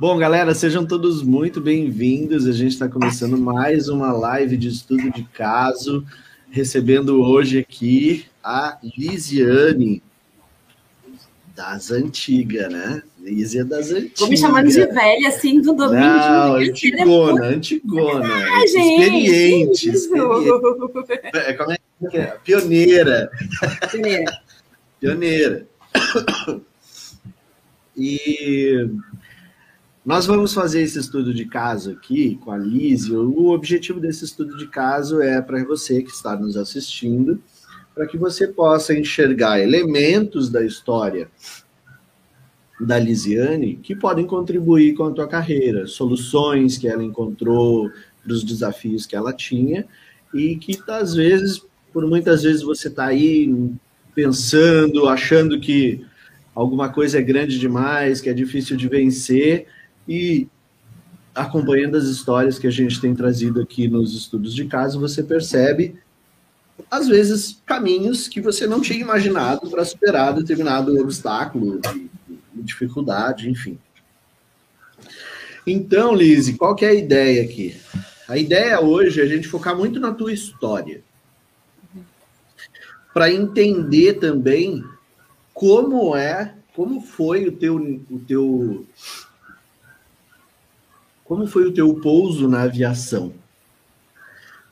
Bom, galera, sejam todos muito bem-vindos. A gente está começando mais uma live de estudo de caso, recebendo hoje aqui a Lisiane, das antigas, né? Lísia das antigas. Vou me chamando de velha, assim, do domínio. Não, antigona, antigona. Ah, experiente. experiente. É, como é que é? Pioneira. Pioneira. Pioneira. E nós vamos fazer esse estudo de caso aqui com a Lise. O objetivo desse estudo de caso é para você que está nos assistindo, para que você possa enxergar elementos da história da Lisiane que podem contribuir com a tua carreira, soluções que ela encontrou para os desafios que ela tinha e que às vezes, por muitas vezes você está aí pensando, achando que alguma coisa é grande demais, que é difícil de vencer, e acompanhando as histórias que a gente tem trazido aqui nos estudos de caso, você percebe, às vezes, caminhos que você não tinha imaginado para superar determinado obstáculo, dificuldade, enfim. Então, Lise, qual que é a ideia aqui? A ideia hoje é a gente focar muito na tua história. Para entender também como é, como foi o teu, o teu como foi o teu pouso na aviação?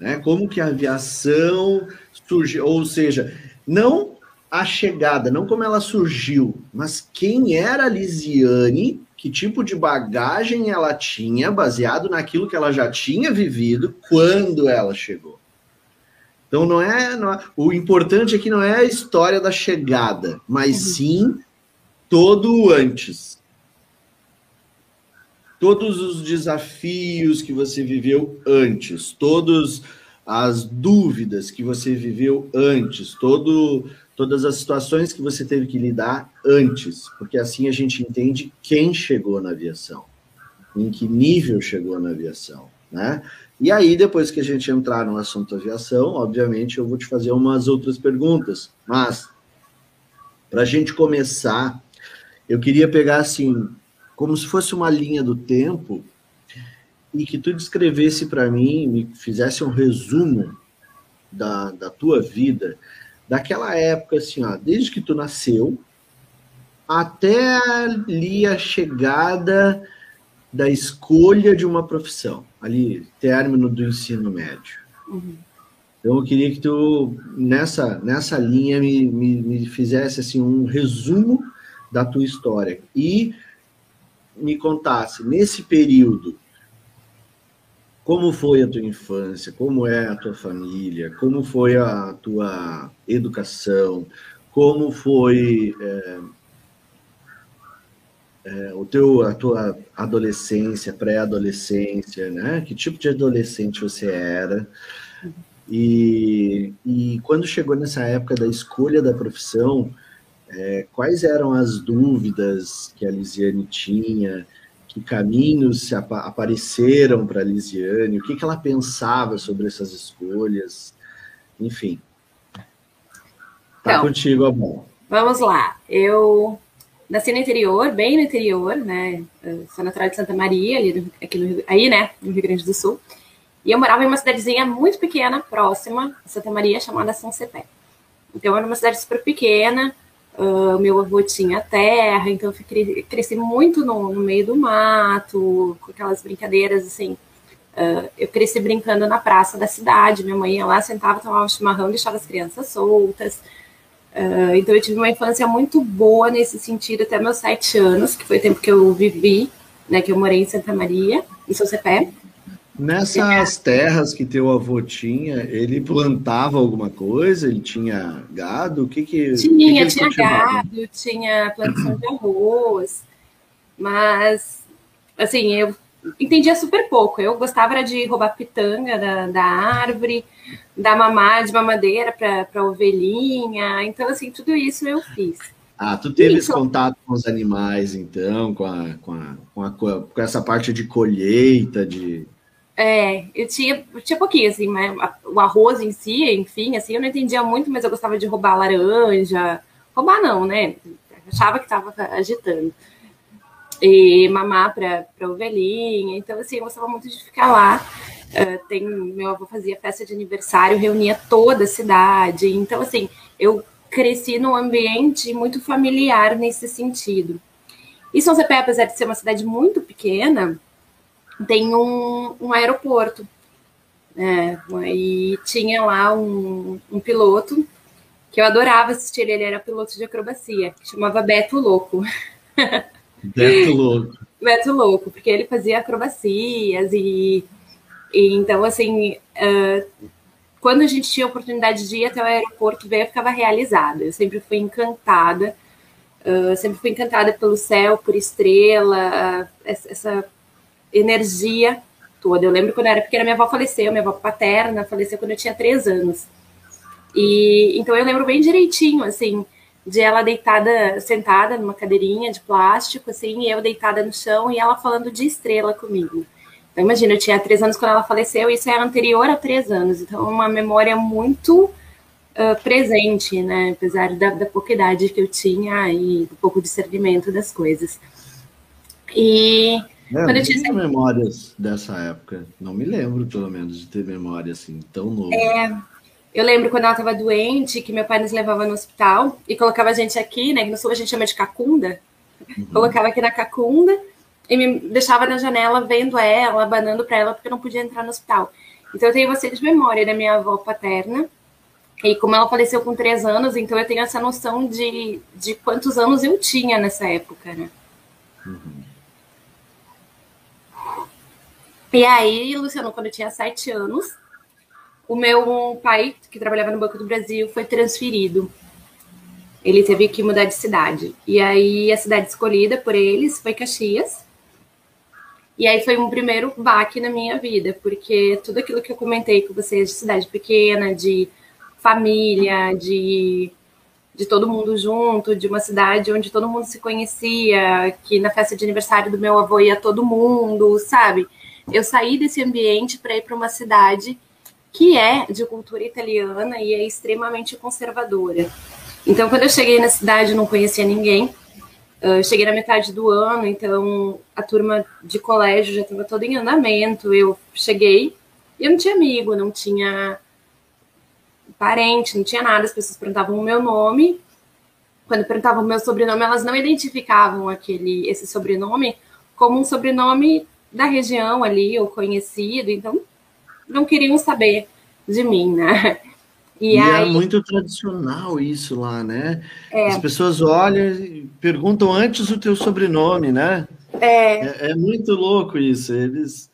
Né? Como que a aviação surgiu? Ou seja, não a chegada, não como ela surgiu, mas quem era a Lisiane, que tipo de bagagem ela tinha, baseado naquilo que ela já tinha vivido quando ela chegou. Então não é, não é, o importante aqui não é a história da chegada, mas uhum. sim todo o antes todos os desafios que você viveu antes, todas as dúvidas que você viveu antes, todo, todas as situações que você teve que lidar antes, porque assim a gente entende quem chegou na aviação, em que nível chegou na aviação, né? E aí, depois que a gente entrar no assunto aviação, obviamente eu vou te fazer umas outras perguntas, mas para a gente começar, eu queria pegar assim como se fosse uma linha do tempo e que tu descrevesse para mim, me fizesse um resumo da, da tua vida, daquela época, assim, ó, desde que tu nasceu até ali a chegada da escolha de uma profissão, ali, término do ensino médio. Uhum. Então, eu queria que tu, nessa, nessa linha, me, me, me fizesse assim, um resumo da tua história. E me contasse, nesse período, como foi a tua infância, como é a tua família, como foi a tua educação, como foi é, é, o teu, a tua adolescência, pré-adolescência, né? Que tipo de adolescente você era? E, e quando chegou nessa época da escolha da profissão, é, quais eram as dúvidas que a Lisiane tinha? Que caminhos se ap apareceram para a Lisiane? O que, que ela pensava sobre essas escolhas? Enfim. Tá então, contigo, Amor. Vamos lá. Eu nasci no interior, bem no interior, né? Eu sou natural de Santa Maria, ali aqui no, aí, né? No Rio Grande do Sul. E eu morava em uma cidadezinha muito pequena, próxima a Santa Maria, chamada São Cepé. Então, era uma cidade super pequena, Uh, meu avô tinha terra, então eu cresci muito no, no, meio do mato, com aquelas brincadeiras assim. Uh, eu cresci brincando na praça da cidade, minha mãe ia lá, sentava, tomava chimarrão, deixava as crianças soltas. Uh, então eu tive uma infância muito boa nesse sentido até meus sete anos, que foi o tempo que eu vivi, né, que eu morei em Santa Maria, em São Cepé. Nessas terras que teu avô tinha, ele plantava alguma coisa? Ele tinha gado? O que que tinha? Que que tinha gado, tinha plantação de arroz, mas assim eu entendia super pouco. Eu gostava de roubar pitanga da, da árvore, dar mamar de mamadeira para ovelhinha. Então assim tudo isso eu fiz. Ah, tu teve esse contato com os animais, então, com, a, com, a, com, a, com essa parte de colheita, de é, eu tinha, eu tinha pouquinho, assim, mas o arroz em si, enfim, assim, eu não entendia muito, mas eu gostava de roubar laranja. Roubar não, né? achava que estava agitando. E mamar para ovelhinha. Então, assim, eu gostava muito de ficar lá. Uh, tem, meu avô fazia festa de aniversário, reunia toda a cidade. Então, assim, eu cresci num ambiente muito familiar nesse sentido. E São Cepé, apesar de ser uma cidade muito pequena, tem um, um aeroporto. É, e tinha lá um, um, piloto que eu adorava assistir, ele era piloto de acrobacia, chamava Beto Louco. Beto Louco. Beto Louco, porque ele fazia acrobacias e, e então, assim, uh, quando a gente tinha a oportunidade de ir até o aeroporto, ver, eu ficava realizada. Eu sempre fui encantada, uh, sempre fui encantada pelo céu, por estrela, uh, essa energia toda. Eu lembro quando eu era pequena, minha avó faleceu, minha avó paterna faleceu quando eu tinha três anos. E então eu lembro bem direitinho, assim, de ela deitada, sentada numa cadeirinha de plástico, assim, e eu deitada no chão e ela falando de estrela comigo. Então, imagina, eu tinha três anos quando ela faleceu, e isso é anterior a três anos, então é uma memória muito uh, presente, né? Apesar da, da pouca idade que eu tinha e do pouco discernimento das coisas. E é, Quando eu tinha memórias dessa época. Não me lembro, pelo menos, de ter memória assim, tão nova. É, eu lembro quando ela estava doente, que meu pai nos levava no hospital e colocava a gente aqui, né? Que no sul a gente chama de cacunda. Uhum. Colocava aqui na cacunda e me deixava na janela vendo ela, abanando para ela, porque eu não podia entrar no hospital. Então eu tenho bastante memória da minha avó paterna. E como ela faleceu com três anos, então eu tenho essa noção de, de quantos anos eu tinha nessa época, né? Uhum. E aí, Luciano, quando eu tinha sete anos, o meu pai, que trabalhava no Banco do Brasil, foi transferido. Ele teve que mudar de cidade. E aí, a cidade escolhida por eles foi Caxias. E aí foi um primeiro baque na minha vida, porque tudo aquilo que eu comentei com vocês de cidade pequena, de família, de, de todo mundo junto, de uma cidade onde todo mundo se conhecia, que na festa de aniversário do meu avô ia todo mundo, sabe? Eu saí desse ambiente para ir para uma cidade que é de cultura italiana e é extremamente conservadora. Então, quando eu cheguei na cidade, não conhecia ninguém. Eu cheguei na metade do ano, então a turma de colégio já estava toda em andamento. Eu cheguei e eu não tinha amigo, não tinha parente, não tinha nada. As pessoas perguntavam o meu nome. Quando perguntavam o meu sobrenome, elas não identificavam aquele esse sobrenome como um sobrenome da região ali, ou conhecido, então não queriam saber de mim, né? E, e é aí... é muito tradicional isso lá, né? É. As pessoas olham e perguntam antes o teu sobrenome, né? É, é, é muito louco isso. Eles.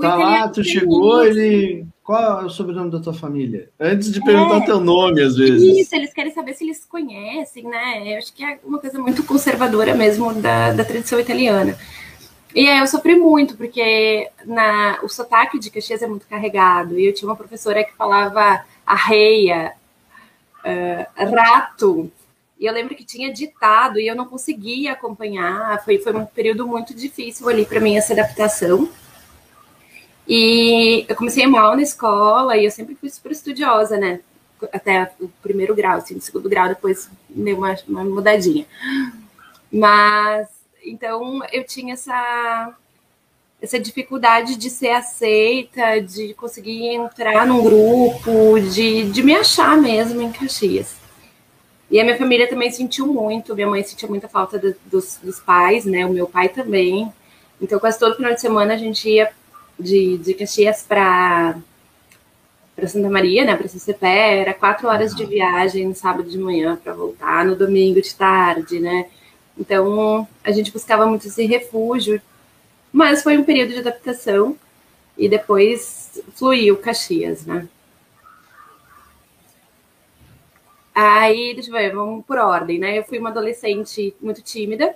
Tá lá, tu chegou, ele. Qual é o sobrenome da tua família? Antes de perguntar é, teu nome, às vezes. Isso, eles querem saber se eles conhecem, né? Eu acho que é uma coisa muito conservadora mesmo da, da tradição italiana. E aí eu sofri muito, porque na, o sotaque de Caxias é muito carregado. E eu tinha uma professora que falava arreia, uh, rato. E eu lembro que tinha ditado e eu não conseguia acompanhar. Foi, foi um período muito difícil ali para mim essa adaptação. E eu comecei mal na escola e eu sempre fui super estudiosa, né? Até o primeiro grau, assim, no segundo grau, depois deu uma, uma mudadinha. Mas então eu tinha essa essa dificuldade de ser aceita, de conseguir entrar num grupo, de, de me achar mesmo em Caxias. E a minha família também sentiu muito. Minha mãe sentiu muita falta dos, dos, pais, né? O meu pai também. Então, quase todo final de semana a gente ia de, de Caxias para para Santa Maria, né? Para CCP, era quatro horas de viagem no sábado de manhã para voltar, no domingo de tarde, né? Então a gente buscava muito esse refúgio, mas foi um período de adaptação e depois fluiu Caxias, né? Aí, deixa eu ver, vamos por ordem, né? Eu fui uma adolescente muito tímida.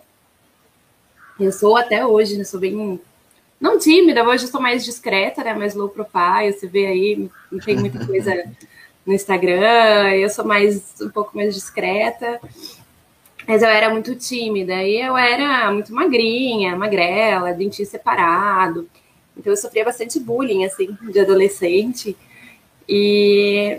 Eu sou até hoje, né? Sou bem. Não tímida, hoje eu sou mais discreta, né? Mais low profile. Você vê aí, não tem muita coisa no Instagram. Eu sou mais um pouco mais discreta. Mas eu era muito tímida. E eu era muito magrinha, magrela, dentinho separado. Então eu sofria bastante bullying, assim, de adolescente. E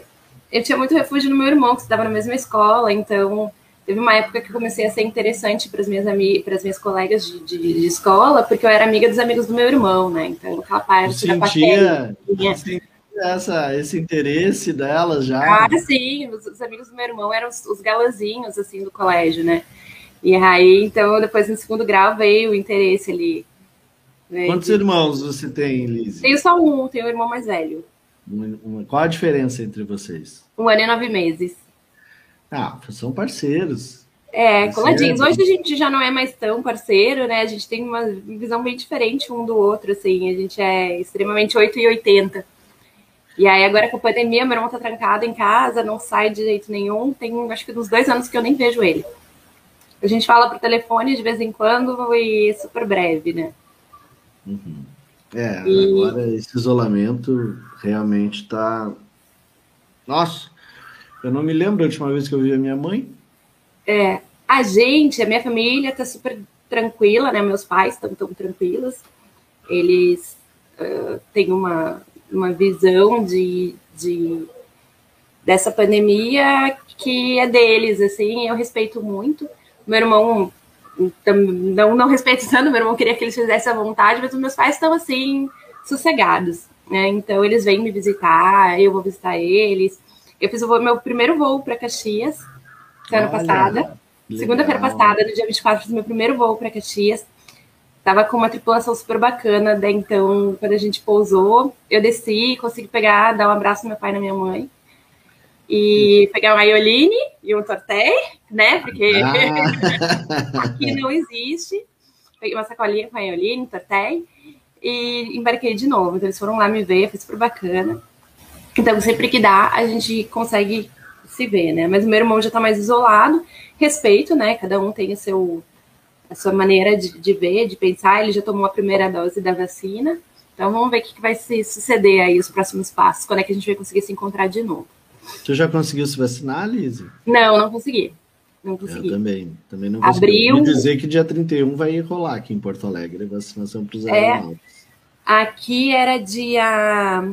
eu tinha muito refúgio no meu irmão, que estava na mesma escola, então teve uma época que eu comecei a ser interessante para as minhas as minhas colegas de, de, de, escola, porque eu era amiga dos amigos do meu irmão, né? Então, aquela parte sentia, da patéria. Essa, esse interesse delas já. Ah, sim, os, os amigos do meu irmão eram os, os assim, do colégio, né? E aí, então, depois no segundo grau veio o interesse ali. Né? Quantos irmãos você tem, Liz? Tenho só um, tenho um irmão mais velho. Qual a diferença entre vocês? Um ano e nove meses. Ah, são parceiros. É, coladinhos. Hoje a gente já não é mais tão parceiro, né? A gente tem uma visão bem diferente um do outro, assim. A gente é extremamente 8 e 80. E aí, agora com a pandemia, meu irmão tá trancado em casa, não sai de jeito nenhum. Tem, acho que uns dois anos que eu nem vejo ele. A gente fala por telefone de vez em quando e super breve, né? Uhum. É, e... agora esse isolamento realmente está. Nossa, eu não me lembro da última vez que eu vi a minha mãe. É, a gente, a minha família está super tranquila, né? Meus pais estão tão tranquilos. Eles uh, têm uma, uma visão de, de dessa pandemia que é deles, assim, eu respeito muito. Meu irmão não, não respeitando, meu irmão queria que eles fizessem à vontade, mas os meus pais estão assim, sossegados. Né? Então eles vêm me visitar, eu vou visitar eles. Eu fiz o meu primeiro voo para Caxias semana passada. Segunda-feira passada, no dia 24, fiz meu primeiro voo para Caxias. Tava com uma tripulação super bacana, daí então, quando a gente pousou, eu desci, consegui pegar, dar um abraço no meu pai e na minha mãe. E pegar uma ioline e um torté, né? Porque ah. aqui não existe. Peguei uma sacolinha com a ioline, um torté e embarquei de novo. Então eles foram lá me ver, foi super bacana. Então sempre que dá, a gente consegue se ver, né? Mas o meu irmão já tá mais isolado. Respeito, né? Cada um tem o seu, a sua maneira de, de ver, de pensar. Ele já tomou a primeira dose da vacina. Então vamos ver o que vai se suceder aí os próximos passos, quando é que a gente vai conseguir se encontrar de novo. Tu já conseguiu se vacinar, Lise? Não, não consegui. Não consegui. Eu também, também não consegui. Abril... dizer que dia 31 vai rolar aqui em Porto Alegre vacinação para os é, aeronautas. Aqui era dia...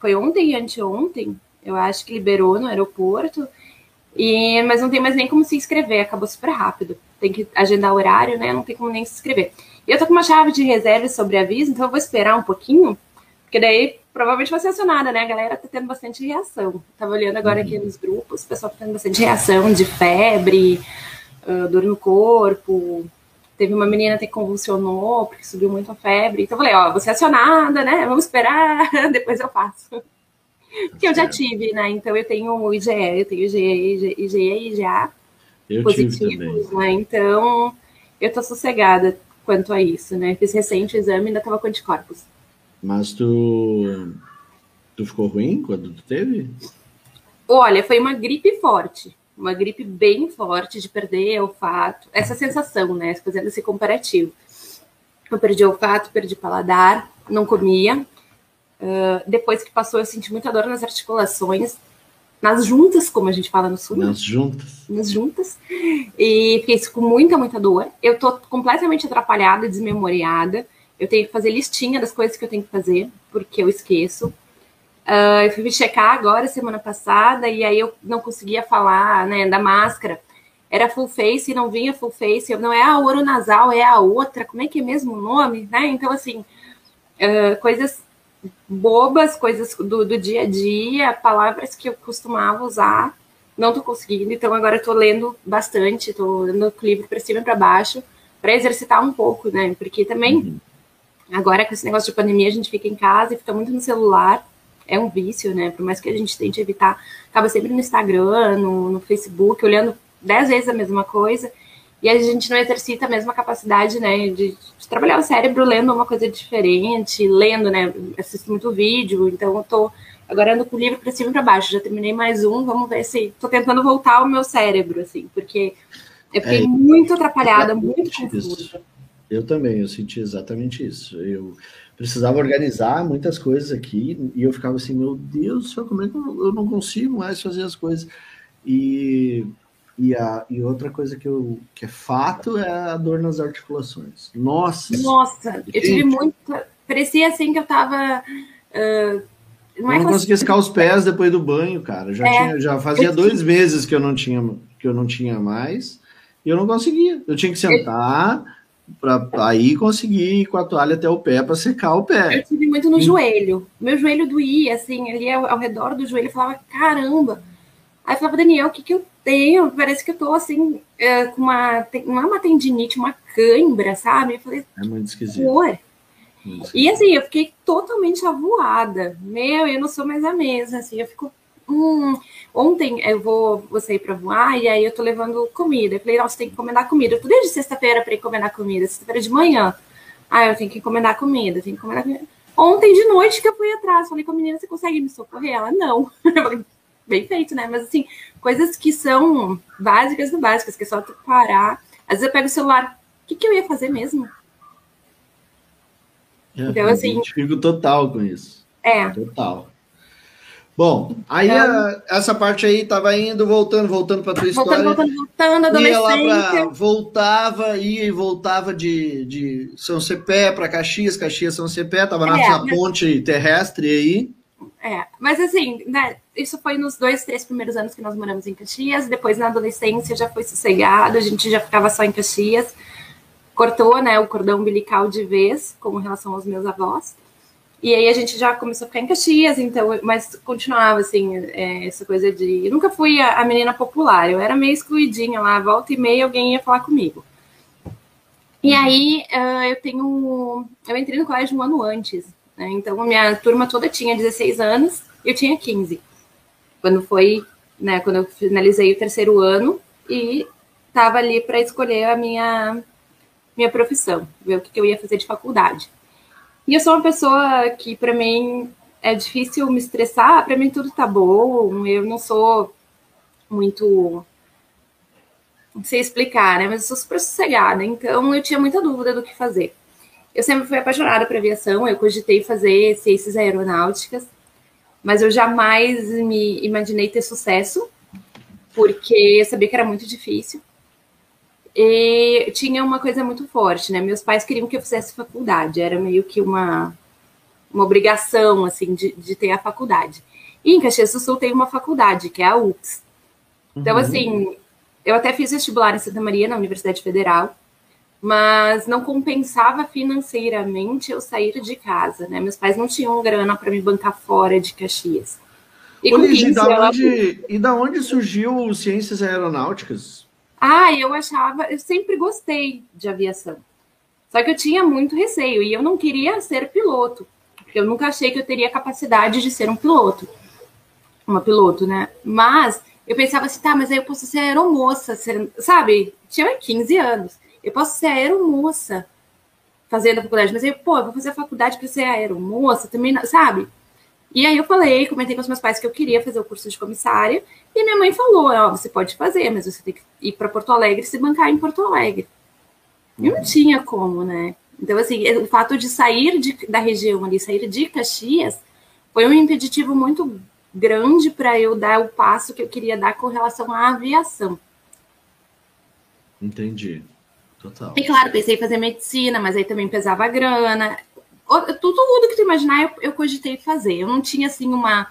Foi ontem e anteontem, eu acho que liberou no aeroporto, e, mas não tem mais nem como se inscrever, acabou super rápido. Tem que agendar horário, né? Não tem como nem se inscrever. E eu tô com uma chave de reserva sobre aviso, então eu vou esperar um pouquinho, porque daí provavelmente vai ser acionada, né? A galera tá tendo bastante reação. Tava olhando agora aqui uhum. nos grupos, o pessoal tá tendo bastante reação de febre, uh, dor no corpo. Teve uma menina que convulsionou porque subiu muito a febre. Então eu falei, ó, você acionada, né? Vamos esperar, depois eu faço. Que eu já tive, né? Então eu tenho o IgE, eu tenho IgE, IgE e IgA eu positivos, né? Então eu tô sossegada quanto a isso, né? Fiz recente o exame e ainda tava com anticorpos. Mas tu, tu ficou ruim quando tu teve? Olha, foi uma gripe forte. Uma gripe bem forte de perder olfato. Essa sensação, né? Fazendo esse comparativo. Eu perdi olfato, perdi paladar, não comia. Uh, depois que passou, eu senti muita dor nas articulações, nas juntas, como a gente fala no sul. Nas juntas. Nas juntas. E fiquei com muita, muita dor. Eu tô completamente atrapalhada, desmemoriada. Eu tenho que fazer listinha das coisas que eu tenho que fazer, porque eu esqueço. Uh, eu fui me checar agora, semana passada, e aí eu não conseguia falar né, da máscara. Era full face e não vinha full face. Eu, não é a ouro nasal, é a outra. Como é que é mesmo o nome? Né? Então, assim, uh, coisas bobas, coisas do, do dia a dia, palavras que eu costumava usar não tô conseguindo, então agora tô lendo bastante, tô lendo o livro para cima e para baixo, para exercitar um pouco, né? Porque também, uhum. agora com esse negócio de pandemia, a gente fica em casa e fica muito no celular, é um vício, né? Por mais que a gente tente evitar, acaba sempre no Instagram, no, no Facebook, olhando dez vezes a mesma coisa, e a gente não exercita a mesma capacidade, né, de, de, trabalhar o cérebro lendo uma coisa diferente, lendo, né, assisto muito vídeo, então eu tô agora ando com o livro para cima e para baixo, já terminei mais um, vamos ver se tô tentando voltar ao meu cérebro, assim, porque eu fiquei é, muito atrapalhada, muito confusa. Eu também, eu senti exatamente isso. Eu precisava organizar muitas coisas aqui e eu ficava assim, meu Deus, como é que eu não consigo mais fazer as coisas? E e, a, e outra coisa que, eu, que é fato é a dor nas articulações. Nossa! Nossa, eu tive muita. Parecia assim que eu tava. Uh, não, é não conseguia escar os pés depois do banho, cara. Já, é, tinha, já fazia dois meses que eu não tinha que eu não tinha mais e eu não conseguia. Eu tinha que sentar para aí conseguir ir com a toalha até o pé para secar o pé. Eu tive muito no e... joelho. Meu joelho doía, assim, ali ao, ao redor do joelho, eu falava, caramba. Aí eu falava, Daniel, o que, que eu tenho, parece que eu tô assim, é, com uma. Não é uma tendinite, uma cãibra, sabe? Eu falei, é muito esquisito. E assim, eu fiquei totalmente avoada. Meu, eu não sou mais a mesma, assim, eu fico. Hum, ontem eu vou, vou sair para voar e aí eu tô levando comida. Eu falei, nossa, tem que encomendar comida. Eu tô desde sexta-feira para encomendar comida, sexta-feira de manhã. Ah, eu tenho que encomendar comida, tenho que encomendar comida. Ontem de noite que eu fui atrás, falei com a menina, você consegue me socorrer? Ela, não. Eu falei, bem feito, né? Mas assim, coisas que são básicas do básicas, que é só tu parar. Às vezes eu pego o celular, o que, que eu ia fazer mesmo? É, então, assim. Fico total com isso. É. Total. Bom, aí então, a, essa parte aí tava indo, voltando, voltando para tua história. Voltando, voltando, adolescente. Ia lá pra, voltava, ia e voltava de, de São Cepé para Caxias, Caxias, São Cepé, tava é, na, mas... ponte terrestre aí. É, mas assim, né, isso foi nos dois, três primeiros anos que nós moramos em Caxias, depois na adolescência já foi sossegado, a gente já ficava só em Caxias, cortou, né, o cordão umbilical de vez, com relação aos meus avós, e aí a gente já começou a ficar em Caxias, então, mas continuava, assim, é, essa coisa de... Eu nunca fui a, a, menina popular, eu era meio excluidinha lá, volta e meia alguém ia falar comigo. E aí, uh, eu tenho... Eu entrei no colégio um ano antes, né? Então, minha turma toda tinha 16 anos, eu tinha 15. Quando foi, né, quando eu finalizei o terceiro ano e estava ali para escolher a minha, minha profissão, ver o que, que eu ia fazer de faculdade. E eu sou uma pessoa que, para mim, é difícil me estressar, para mim tudo tá bom, eu não sou muito. Não sei explicar, né? Mas eu sou super sossegada, então eu tinha muita dúvida do que fazer. Eu sempre fui apaixonada por aviação, eu cogitei fazer ciências aeronáuticas, mas eu jamais me imaginei ter sucesso, porque eu sabia que era muito difícil. E tinha uma coisa muito forte, né? Meus pais queriam que eu fizesse faculdade, era meio que uma, uma obrigação, assim, de, de ter a faculdade. E em Caxias do Sul tem uma faculdade, que é a UX. Então, uhum. assim, eu até fiz vestibular em Santa Maria, na Universidade Federal, mas não compensava financeiramente eu sair de casa, né? Meus pais não tinham grana para me bancar fora de Caxias. E, e, da onde, e da onde surgiu Ciências Aeronáuticas? Ah, eu achava, eu sempre gostei de aviação. Só que eu tinha muito receio e eu não queria ser piloto, porque eu nunca achei que eu teria capacidade de ser um piloto, uma piloto, né? Mas eu pensava assim, tá, mas aí eu posso ser aeromoça, ser, sabe? Tinha 15 anos. Eu posso ser aeromoça fazendo a faculdade, mas aí, pô, eu vou fazer a faculdade para ser aeromoça também, sabe? E aí eu falei, comentei com os meus pais que eu queria fazer o curso de comissária, e minha mãe falou, ó, você pode fazer, mas você tem que ir para Porto Alegre e se bancar em Porto Alegre. Eu não tinha como, né? Então, assim, o fato de sair de, da região ali, sair de Caxias, foi um impeditivo muito grande para eu dar o passo que eu queria dar com relação à aviação. Entendi. Total. E claro, pensei em fazer medicina, mas aí também pesava a grana. Tudo, tudo que tu imaginar, eu, eu cogitei fazer. Eu não tinha, assim, uma,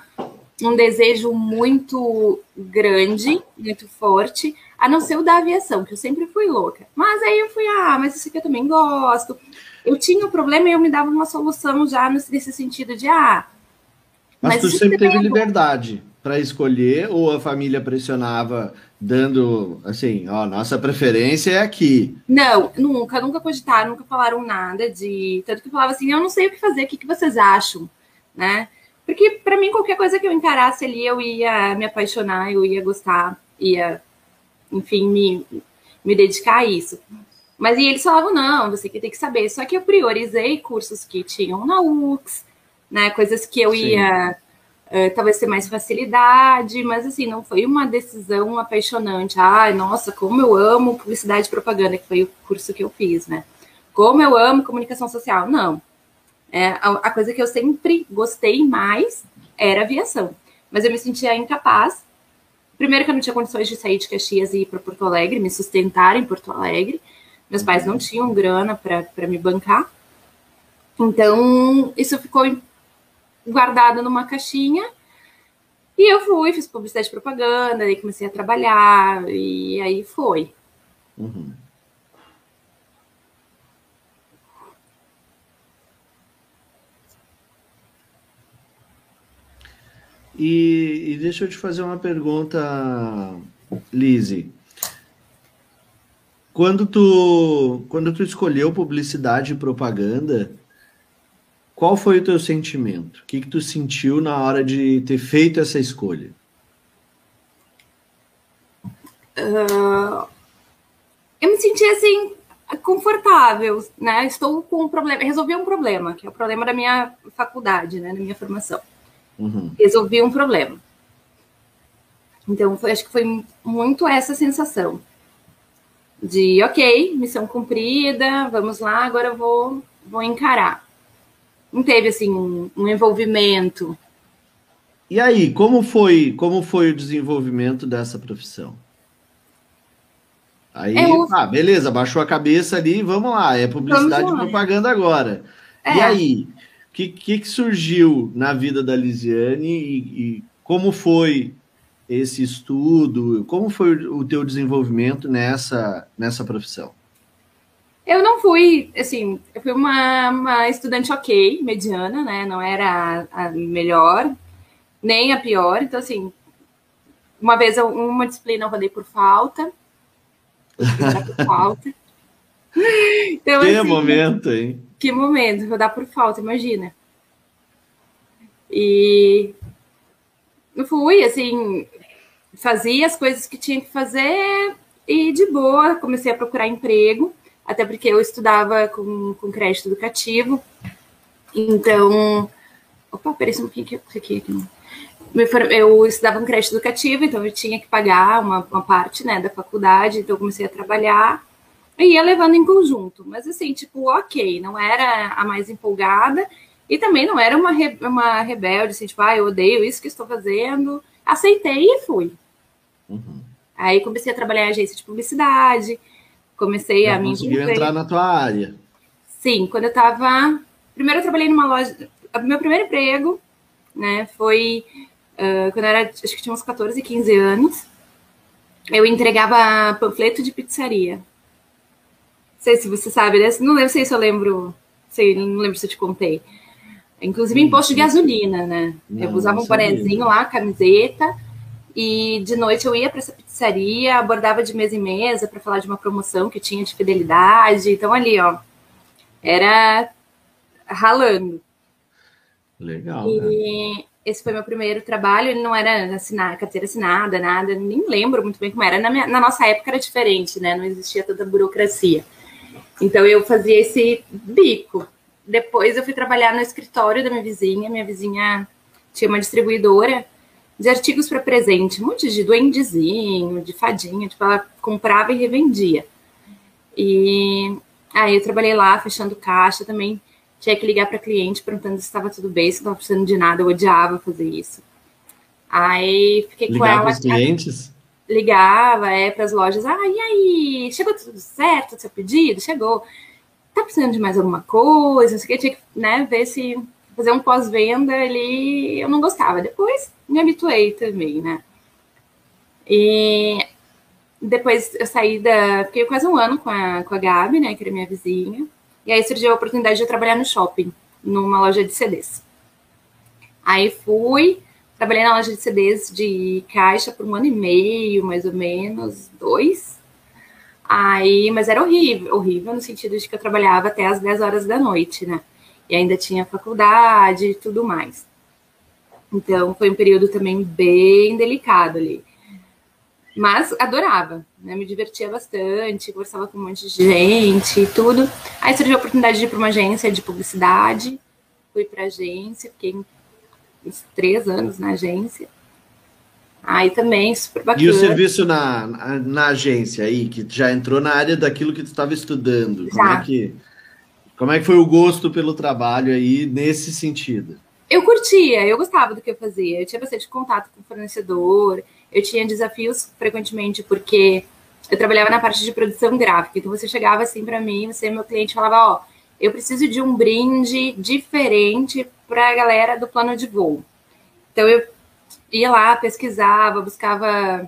um desejo muito grande, muito forte, a não ser o da aviação, que eu sempre fui louca. Mas aí eu fui, ah, mas isso aqui eu também gosto. Eu tinha o um problema e eu me dava uma solução já nesse sentido de, ah... Mas, mas tu sempre teve liberdade para escolher ou a família pressionava dando assim, ó, nossa preferência é aqui? Não, nunca, nunca cogitaram, nunca falaram nada de. Tanto que eu falava assim, eu não sei o que fazer, o que, que vocês acham, né? Porque para mim, qualquer coisa que eu encarasse ali, eu ia me apaixonar, eu ia gostar, ia, enfim, me, me dedicar a isso. Mas e eles falavam, não, você que tem que saber. Só que eu priorizei cursos que tinham na UX, né? Coisas que eu Sim. ia uh, talvez ter mais facilidade, mas assim, não foi uma decisão apaixonante. Ai, nossa, como eu amo publicidade e propaganda, que foi o curso que eu fiz, né? Como eu amo comunicação social. Não. É, a, a coisa que eu sempre gostei mais era aviação. Mas eu me sentia incapaz. Primeiro que eu não tinha condições de sair de Caxias e ir para Porto Alegre, me sustentar em Porto Alegre. Meus pais não tinham grana para me bancar. Então, isso ficou guardado numa caixinha. E eu fui, fiz publicidade e propaganda, aí comecei a trabalhar, e aí foi. Uhum. E, e, deixa eu te fazer uma pergunta, Lise. Quando tu, quando tu escolheu publicidade e propaganda, qual foi o teu sentimento? O que, que tu sentiu na hora de ter feito essa escolha? Uh, eu me senti assim confortável, né? Estou com um problema, resolvi um problema, que é o problema da minha faculdade, né? Da minha formação. Uhum. Resolvi um problema. Então, foi, acho que foi muito essa sensação de, ok, missão cumprida, vamos lá, agora eu vou, vou encarar não teve assim um, um envolvimento. E aí, como foi, como foi o desenvolvimento dessa profissão? Aí, eu... ah, beleza, baixou a cabeça ali, vamos lá, é publicidade e propaganda agora. É. E aí, o que, que, que, surgiu na vida da Lisiane e, e, como foi esse estudo? Como foi o teu desenvolvimento nessa, nessa profissão? Eu não fui, assim, eu fui uma, uma estudante ok, mediana, né? Não era a, melhor, nem a pior. Então, assim, uma vez, eu, uma disciplina eu rodei por falta. Por falta. Então, que assim, momento, hein? Que momento, rodar por falta, imagina. E eu fui, assim, fazia as coisas que tinha que fazer e de boa, comecei a procurar emprego até porque eu estudava com, com crédito educativo. Então. Opa, peraí um pouquinho aqui. aqui. Eu estudava com crédito educativo, então eu tinha que pagar uma, uma parte né, da faculdade, então eu comecei a trabalhar e ia levando em conjunto. Mas assim, tipo, ok, não era a mais empolgada e também não era uma, re, uma rebelde, assim, tipo, ah, eu odeio isso que estou fazendo. Aceitei e fui. Uhum. Aí comecei a trabalhar em agência de publicidade, comecei Já a me conseguiu entrar na tua área. Sim, quando eu estava... Primeiro eu trabalhei numa loja... O meu primeiro emprego, né, foi uh, quando eu era... Acho que tinha uns 14, 15 anos. Eu entregava panfleto de pizzaria. Não sei se você sabe, né? Não lembro sei se eu lembro... Sei, não lembro se eu te contei. Inclusive em posto de gasolina, né? Não, eu usava um bonezinho lá, camiseta e de noite eu ia para essa pizzaria, abordava de mesa em mesa para falar de uma promoção que tinha de fidelidade. Então ali, ó, era ralando. Legal. E né? esse foi meu primeiro trabalho. Ele não era assinar, carteira assinada, nada. Nem lembro muito bem como era. Na, minha, na nossa época era diferente, né? Não existia tanta burocracia. Então eu fazia esse bico. Depois eu fui trabalhar no escritório da minha vizinha. Minha vizinha tinha uma distribuidora de artigos para presente, um monte de duendezinho, de fadinha, tipo, ela comprava e revendia. E aí eu trabalhei lá, fechando caixa também. Tinha que ligar para cliente perguntando se estava tudo bem, se estava precisando de nada. Eu odiava fazer isso. Aí fiquei Ligava com ela. Os clientes? Ligava, é, para as lojas. Ah, e aí? Chegou tudo certo? O seu pedido? Chegou. Tá precisando de mais alguma coisa? Não sei o que. Tinha que né, ver se fazer um pós-venda ali. Eu não gostava. Depois me habituei também, né? E depois eu saí da. Fiquei quase um ano com a, com a Gabi, né? Que era minha vizinha. E aí surgiu a oportunidade de eu trabalhar no shopping, numa loja de CDs. Aí fui, Trabalhei na loja de CDs de caixa por um ano e meio, mais ou menos, dois. Aí, mas era horrível, horrível no sentido de que eu trabalhava até as 10 horas da noite, né? E ainda tinha faculdade e tudo mais. Então, foi um período também bem delicado ali. Mas adorava, né? Me divertia bastante, conversava com um monte de gente e tudo. Aí surgiu a oportunidade de ir para uma agência de publicidade. Fui para a agência, fiquei uns três anos na agência. Aí também, super bacana. E o serviço na, na, na agência aí, que já entrou na área daquilo que tu estava estudando? Já. Como é, que, como é que foi o gosto pelo trabalho aí nesse sentido? Eu curtia, eu gostava do que eu fazia. Eu tinha bastante contato com o fornecedor, eu tinha desafios frequentemente, porque eu trabalhava na parte de produção gráfica. Então você chegava assim para mim, você, meu cliente, falava: Ó, eu preciso de um brinde diferente para a galera do plano de voo. Então eu ia lá, pesquisava, buscava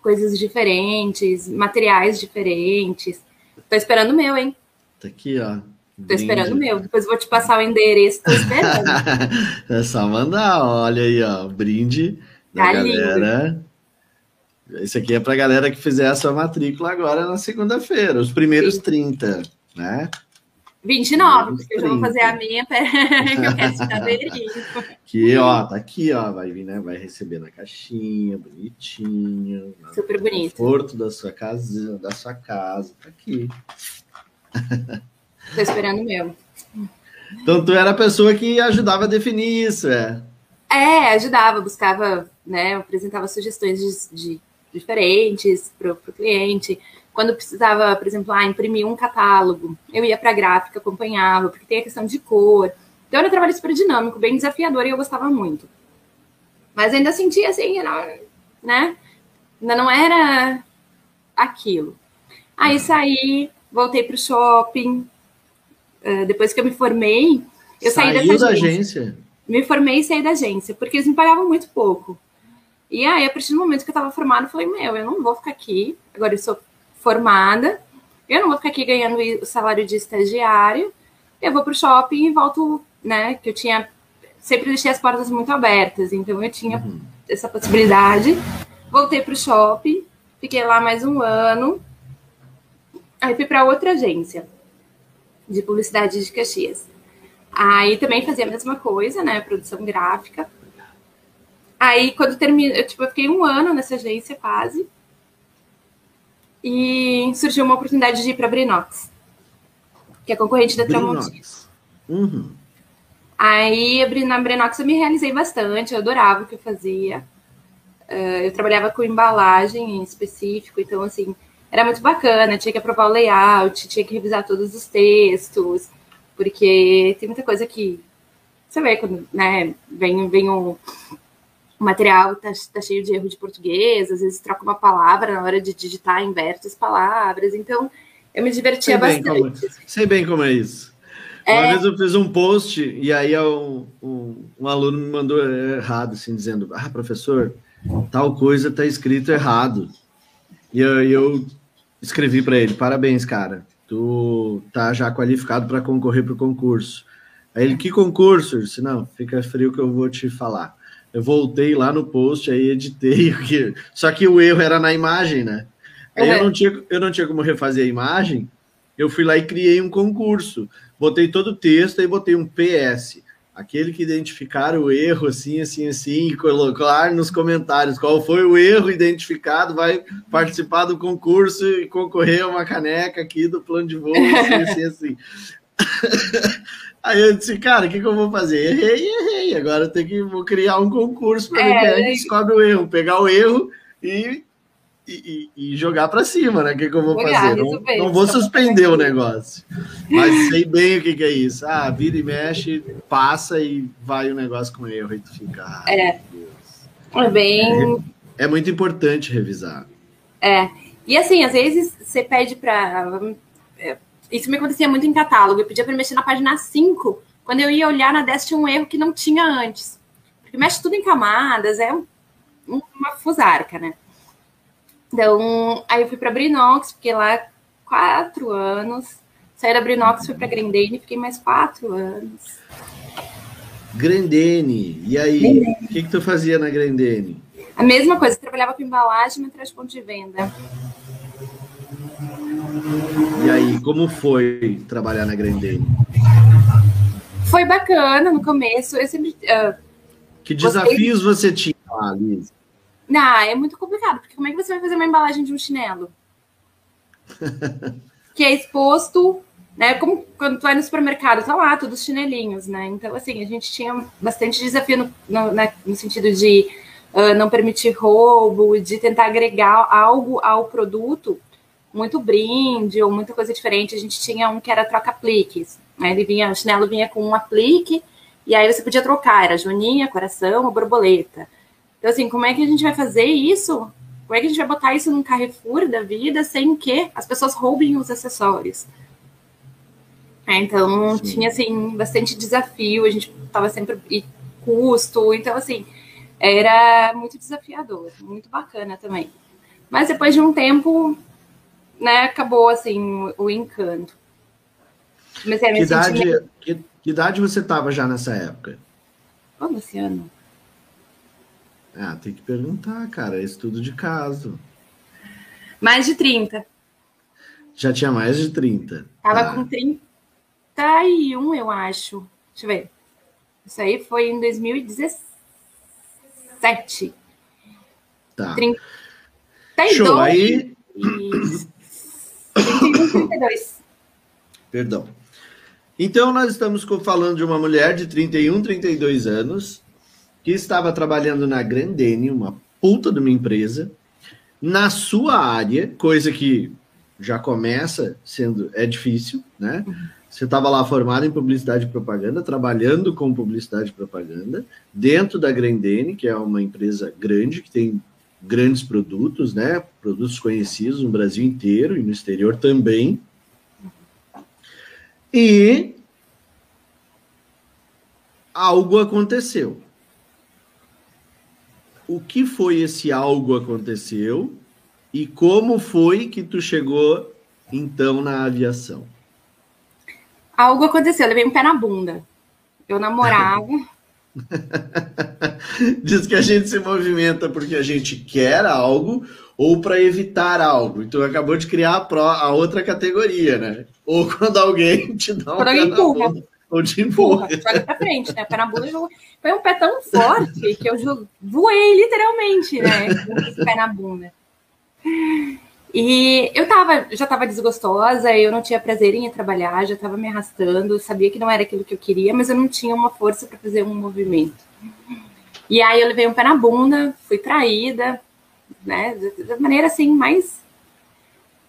coisas diferentes, materiais diferentes. Tô esperando o meu, hein? Tá aqui, ó. Tô esperando o meu. Depois vou te passar o endereço, tô esperando. é só mandar, olha aí, ó. Brinde da tá galera. Lindo. Esse aqui é pra galera que fizer a sua matrícula agora na segunda-feira, os primeiros Sim. 30, né? 29, porque eu já vou fazer a minha que eu quero chaveirinho. Aqui, ó, tá aqui, ó. Vai vir, né? Vai receber na caixinha, bonitinho. Super bonito. Porto da sua casa, da sua casa. Tá aqui. Tô esperando o meu. Então tu era a pessoa que ajudava a definir isso, é? É, ajudava, buscava, né? Apresentava sugestões de, de diferentes para o cliente quando precisava, por exemplo, ah, imprimir um catálogo, eu ia para a gráfica, acompanhava, porque tem a questão de cor. Então era um trabalho super dinâmico, bem desafiador e eu gostava muito. Mas ainda sentia assim, não, né? Ainda não era aquilo. Aí saí, voltei para o shopping. Uh, depois que eu me formei, eu Saiu saí dessa agência. agência. Me formei e saí da agência, porque eles me pagavam muito pouco. E aí, a partir do momento que eu estava formada, eu falei, meu, eu não vou ficar aqui. Agora eu sou formada, eu não vou ficar aqui ganhando o salário de estagiário, eu vou para o shopping e volto, né? Que eu tinha sempre deixei as portas muito abertas, então eu tinha uhum. essa possibilidade. Voltei para o shopping, fiquei lá mais um ano, aí fui para outra agência de publicidade de Caxias. Aí também fazia a mesma coisa, né? Produção gráfica. Aí quando terminou, eu, tipo, eu fiquei um ano nessa agência quase e surgiu uma oportunidade de ir para a Brinox, que é concorrente da Tramontina. Uhum. Aí na Brinox eu me realizei bastante, eu adorava o que eu fazia. Uh, eu trabalhava com embalagem em específico, então assim, era muito bacana, tinha que aprovar o layout, tinha que revisar todos os textos, porque tem muita coisa que você vê quando né, vem, vem um, o material tá, tá, cheio de erro de português, às vezes troca uma palavra na hora de digitar, inverte as palavras. Então, eu me divertia sei bastante. Como, sei bem como é isso. É... Uma vez eu fiz um post e aí um, um, um, aluno me mandou errado, assim, dizendo: Ah, professor, tal coisa tá escrito errado. E eu, eu escrevi para ele: Parabéns, cara, tu tá já qualificado para concorrer para o concurso. Aí ele: Que concurso? Eu disse: Não, fica frio que eu vou te falar. Eu voltei lá no post, aí editei. Só que o erro era na imagem, né? Aí eu, não tinha, eu não tinha como refazer a imagem. Eu fui lá e criei um concurso. Botei todo o texto e botei um PS. Aquele que identificar o erro, assim, assim, assim, e colocar nos comentários qual foi o erro identificado, vai participar do concurso e concorrer a uma caneca aqui do plano de voo, assim, assim, assim. Aí eu disse, cara, o que, que eu vou fazer? Errei, errei. Agora eu tenho que vou criar um concurso para é, ver quem é descobre o erro, pegar o erro e, e, e jogar para cima, né? O que, que eu vou fazer? Não, não vou suspender o negócio. Mas sei bem o que, que é isso. Ah, vira e mexe, passa e vai o negócio com erro. E tu fica. Ah, é. É bem. É, é muito importante revisar. É. E assim, às vezes você pede para isso me acontecia muito em catálogo. Eu pedia para mexer na página 5. Quando eu ia olhar na 10, tinha um erro que não tinha antes. Porque mexe tudo em camadas, é uma fusarca, né? Então, aí eu fui para Brinox, fiquei lá quatro anos. Saí da Brinox, fui para Grendene, fiquei mais quatro anos. Grendene. E aí, o que, que tu fazia na Grendene? A mesma coisa, trabalhava com embalagem, mas atrás ponto de venda. E aí, como foi trabalhar na Grendene? Foi bacana no começo. Eu sempre. Uh, que desafios gostei... você tinha lá, Liz? Não, é muito complicado, porque como é que você vai fazer uma embalagem de um chinelo? que é exposto, né? Como quando tu vai no supermercado, tá lá todos os chinelinhos, né? Então, assim, a gente tinha bastante desafio no, no, né, no sentido de uh, não permitir roubo, de tentar agregar algo ao produto, muito brinde ou muita coisa diferente. A gente tinha um que era troca-apliques. Né? Ele vinha, o chinelo vinha com um aplique, e aí você podia trocar, era joaninha, coração ou borboleta. Então, assim, como é que a gente vai fazer isso? Como é que a gente vai botar isso num Carrefour da vida sem que as pessoas roubem os acessórios? É, então, Sim. tinha, assim, bastante desafio, a gente estava sempre... E custo, então, assim, era muito desafiador, muito bacana também. Mas depois de um tempo, né, acabou assim o encanto. Comecei a me que, idade, que, que idade você estava já nessa época? Ô, Luciano. Ah, tem que perguntar, cara, é estudo de caso. Mais de 30. Já tinha mais de 30. Tava tá. com 31, eu acho. Deixa eu ver. Isso aí foi em 2017 sete. Tá. 32 Show, aí... e 32. Perdão. Então, nós estamos falando de uma mulher de 31, 32 anos, que estava trabalhando na Grandene, uma puta de uma empresa, na sua área, coisa que já começa sendo é difícil, né? Uhum. Você estava lá formado em publicidade e propaganda, trabalhando com publicidade e propaganda, dentro da Grendene, que é uma empresa grande, que tem grandes produtos, né? Produtos conhecidos no Brasil inteiro e no exterior também. E algo aconteceu. O que foi esse algo aconteceu e como foi que tu chegou então na aviação? algo aconteceu, eu levei um pé na bunda. Eu namorava. Diz que a gente se movimenta porque a gente quer algo ou para evitar algo. Então acabou de criar a, pro, a, outra categoria, né? Ou quando alguém te dá um pé empurra. Bunda, ou te empurra. Joga pra frente, né? Pé na bunda foi um pé tão forte que eu voei literalmente, né? Com esse pé na bunda. E eu tava, já estava desgostosa, eu não tinha prazer em ir trabalhar, já estava me arrastando, sabia que não era aquilo que eu queria, mas eu não tinha uma força para fazer um movimento. E aí eu levei um pé na bunda, fui traída, né, da maneira assim mais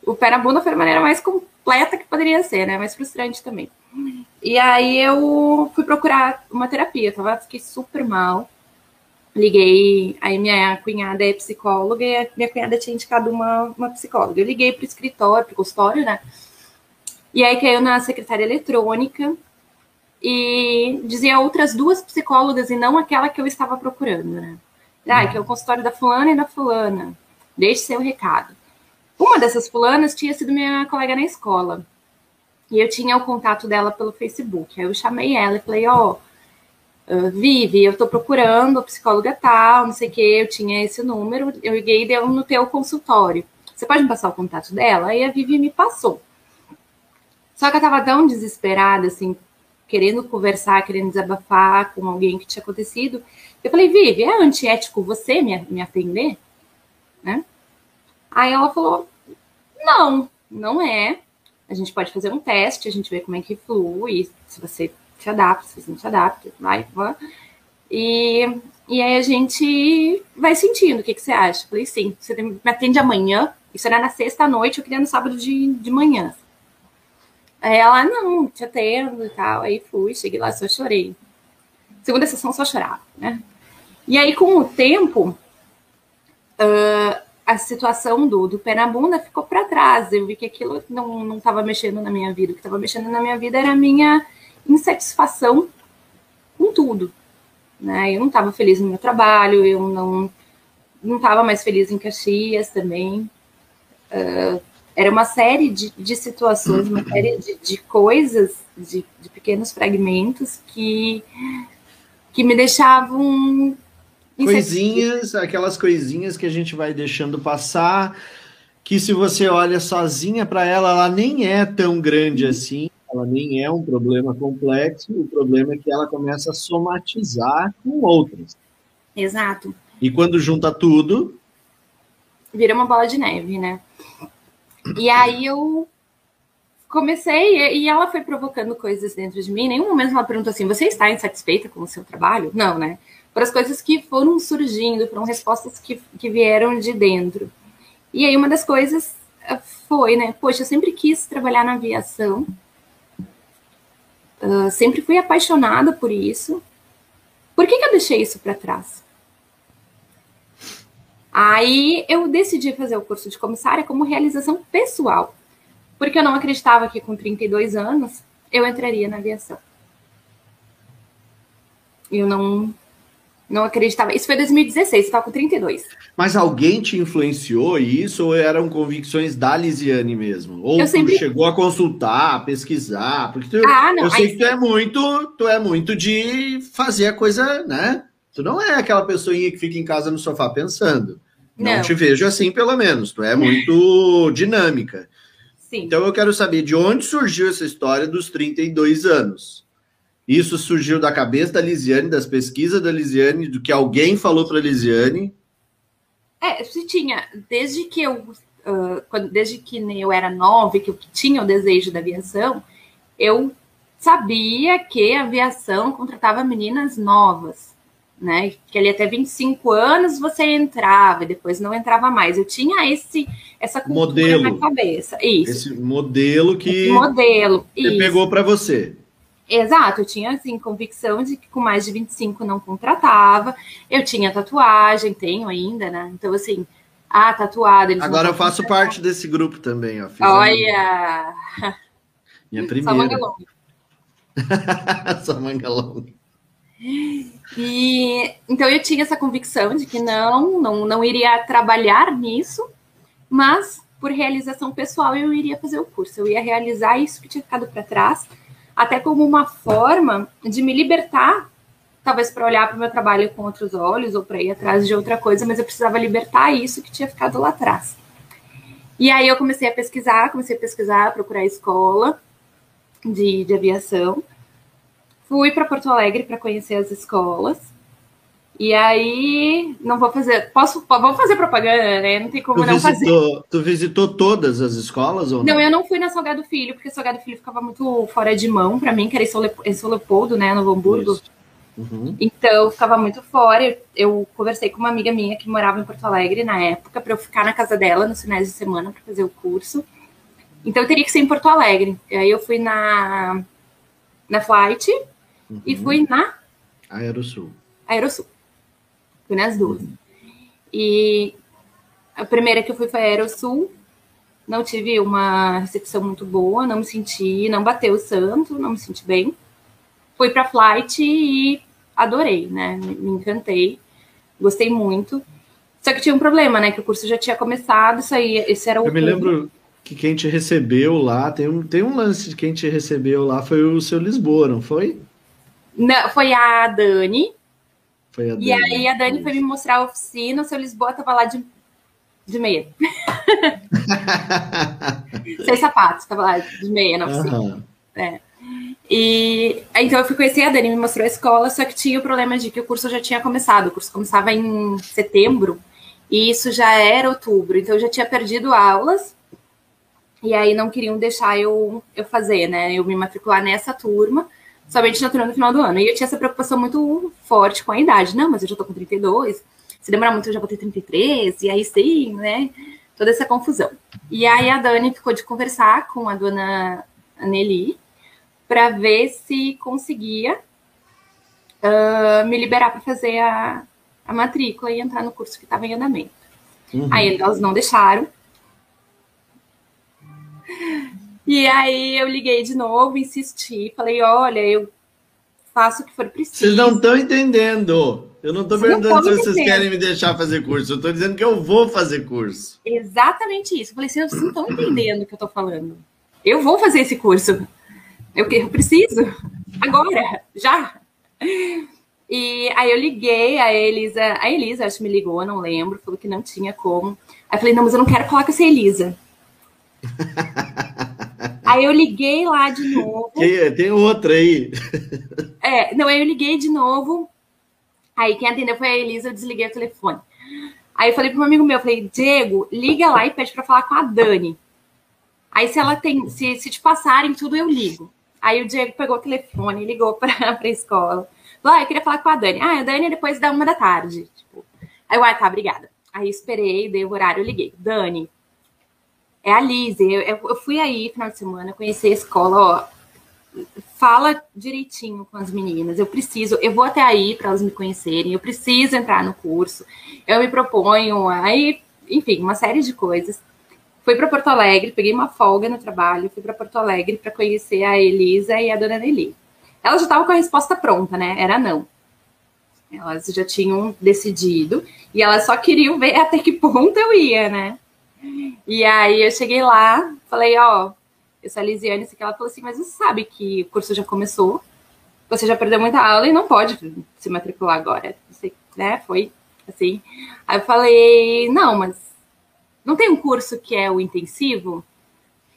o pé na bunda foi a maneira mais completa que poderia ser, né, mais frustrante também. E aí eu fui procurar uma terapia, tava, fiquei super mal liguei, aí minha cunhada é psicóloga e minha cunhada tinha indicado uma, uma psicóloga. Eu liguei para o escritório, para o consultório, né? E aí caiu na secretária eletrônica e dizia outras duas psicólogas e não aquela que eu estava procurando, né? Ah, que é o consultório da fulana e da fulana. Deixe seu recado. Uma dessas fulanas tinha sido minha colega na escola. E eu tinha o contato dela pelo Facebook. Aí eu chamei ela e falei, ó, oh, Vive, eu estou procurando psicóloga tal, não sei o que, eu tinha esse número, eu liguei e deu no teu consultório. Você pode me passar o contato dela? Aí a Vivi me passou. Só que eu estava tão desesperada, assim, querendo conversar, querendo desabafar com alguém que tinha acontecido. Eu falei, Vivi, é antiético você me, me atender? Né? Aí ela falou, não, não é. A gente pode fazer um teste, a gente vê como é que flui, se você se adapta, se não se adapta, vai, vai. E, e aí a gente vai sentindo. O que, que você acha? Falei, sim, você me atende amanhã. Isso era na sexta noite, eu queria no sábado de, de manhã. Aí ela, não, te atendo e tal. Aí fui, cheguei lá, só chorei. Segunda sessão, só chorava, né? E aí, com o tempo, uh, a situação do, do pé na bunda ficou para trás. Eu vi que aquilo não estava mexendo na minha vida. O que estava mexendo na minha vida era a minha insatisfação com tudo. Né? Eu não estava feliz no meu trabalho, eu não não estava mais feliz em Caxias também. Uh, era uma série de, de situações, uma série de, de coisas, de, de, pequenos fragmentos que que me deixavam coisinhas, aquelas coisinhas que a gente vai deixando passar, que se você olha sozinha para ela, ela nem é tão grande assim, ela nem é um problema complexo, o problema é que ela começa a somatizar com outras. Exato. E quando junta tudo, vira uma bola de neve, né? E aí eu comecei e ela foi provocando coisas dentro de mim. Em nenhum momento ela perguntou assim: "Você está insatisfeita com o seu trabalho?" Não, né? Para as coisas que foram surgindo, foram respostas que, que vieram de dentro. E aí uma das coisas eh, foi, né? Poxa, eu sempre quis trabalhar na aviação. Uh, sempre fui apaixonada por isso. Por que, que eu deixei isso para trás? Aí eu decidi fazer o curso de comissária como realização pessoal, porque eu não acreditava que com 32 anos eu entraria na aviação. Eu não não acreditava. Isso foi 2016, estava com 32. Mas alguém te influenciou isso ou eram convicções da Lisiane mesmo? Ou eu tu sempre... chegou a consultar, pesquisar? Porque tu, ah, não, eu sei que tu é muito, tu é muito de fazer a coisa, né? Tu não é aquela pessoinha que fica em casa no sofá pensando. Não, não te vejo assim, pelo menos. Tu é muito dinâmica. Sim. Então eu quero saber de onde surgiu essa história dos 32 anos. Isso surgiu da cabeça da Lisiane, das pesquisas da Lisiane, do que alguém falou para a Lisiane? É, se tinha, desde que eu, uh, quando, desde que eu era nova, que eu tinha o desejo da aviação, eu sabia que a aviação contratava meninas novas, né? Que ali até 25 anos você entrava e depois não entrava mais. Eu tinha esse essa cultura modelo. na cabeça. Isso. Esse modelo que esse modelo. Você isso. pegou para você. Exato, eu tinha assim convicção de que com mais de 25 não contratava. Eu tinha tatuagem, tenho ainda, né? Então assim, ah, tatuada. Agora eu faço parte desse grupo também, ó. Olha! Minha primeira. Só manga longa. Só manga longa. E então eu tinha essa convicção de que não, não, não iria trabalhar nisso, mas por realização pessoal eu iria fazer o curso, eu ia realizar isso que tinha ficado para trás até como uma forma de me libertar, talvez para olhar para o meu trabalho com outros olhos ou para ir atrás de outra coisa, mas eu precisava libertar isso que tinha ficado lá atrás. E aí eu comecei a pesquisar, comecei a pesquisar, procurar escola de, de aviação. Fui para Porto Alegre para conhecer as escolas. E aí, não vou fazer. Posso, vou fazer propaganda, né? Não tem como tu não visitou, fazer. Tu visitou todas as escolas ou não? Não, eu não fui na Salgado Filho, porque Salgado Filho ficava muito fora de mão para mim, que era em São Leopoldo, né? Novo Hamburgo. Uhum. Então, ficava muito fora. Eu conversei com uma amiga minha que morava em Porto Alegre na época, para eu ficar na casa dela nos finais de semana para fazer o curso. Então, eu teria que ser em Porto Alegre. E aí, eu fui na, na Flight uhum. e fui na Aerosul. Aerosul. Fui nas duas. E a primeira que eu fui foi a Aerosul. Não tive uma recepção muito boa, não me senti, não bateu o santo, não me senti bem. Fui para Flight e adorei, né? Me encantei, gostei muito. Só que tinha um problema, né? Que o curso já tinha começado, isso aí, esse era o. Eu me lembro que quem te recebeu lá, tem um, tem um lance de quem te recebeu lá, foi o seu Lisboa, não foi? Não, foi a Dani, foi a Dani. E aí a Dani foi me mostrar a oficina, o seu Lisboa tava lá de, de meia. Sem sapatos, tava lá de meia na oficina. Uhum. É. E então eu fui conhecer a Dani, me mostrou a escola, só que tinha o problema de que o curso já tinha começado. O curso começava em setembro e isso já era outubro, então eu já tinha perdido aulas. E aí não queriam deixar eu, eu fazer, né? Eu me matricular nessa turma somente na turma no final do ano. E eu tinha essa preocupação muito forte com a idade. Não, mas eu já tô com 32. Se demorar muito, eu já vou ter 33. E aí sim, né? Toda essa confusão. E aí a Dani ficou de conversar com a dona Nelly para ver se conseguia uh, me liberar para fazer a, a matrícula e entrar no curso que estava em andamento. Uhum. Aí elas não deixaram. E aí eu liguei de novo, insisti, falei, olha, eu faço o que for preciso. Vocês não estão entendendo. Eu não estou perguntando se vocês querem me deixar fazer curso. Eu estou dizendo que eu vou fazer curso. Exatamente isso. Eu falei, vocês não estão entendendo o que eu estou falando. Eu vou fazer esse curso. Eu, eu preciso. Agora, já. E aí eu liguei, a Elisa, a Elisa acho que me ligou, não lembro, falou que não tinha como. Aí eu falei, não, mas eu não quero falar com essa Elisa. aí eu liguei lá de novo. Tem, tem outra aí. É, não, aí eu liguei de novo. Aí quem atendeu foi a Elisa, eu desliguei o telefone. Aí eu falei para um amigo meu, eu falei, Diego, liga lá e pede para falar com a Dani. Aí se ela tem, se, se te passarem tudo, eu ligo. Aí o Diego pegou o telefone ligou para a escola. Falou, ah, eu queria falar com a Dani. Ah, a Dani é depois da uma da tarde. Tipo, aí eu, ah, tá, obrigada. Aí esperei, dei o horário, eu liguei. Dani, é a Lise. Eu, eu, fui aí final de semana, conheci a escola, ó. Fala direitinho com as meninas. Eu preciso, eu vou até aí para elas me conhecerem. Eu preciso entrar no curso. Eu me proponho aí, enfim, uma série de coisas. Fui para Porto Alegre, peguei uma folga no trabalho, fui para Porto Alegre para conhecer a Elisa e a dona Nelly. Elas já estavam com a resposta pronta, né? Era não. Elas já tinham decidido e elas só queriam ver até que ponto eu ia, né? E aí eu cheguei lá, falei, ó, eu sou a Lisiane, que ela falou assim, mas você sabe que o curso já começou, você já perdeu muita aula e não pode se matricular agora. Você, né? Foi assim. Aí eu falei, não, mas não tem um curso que é o intensivo?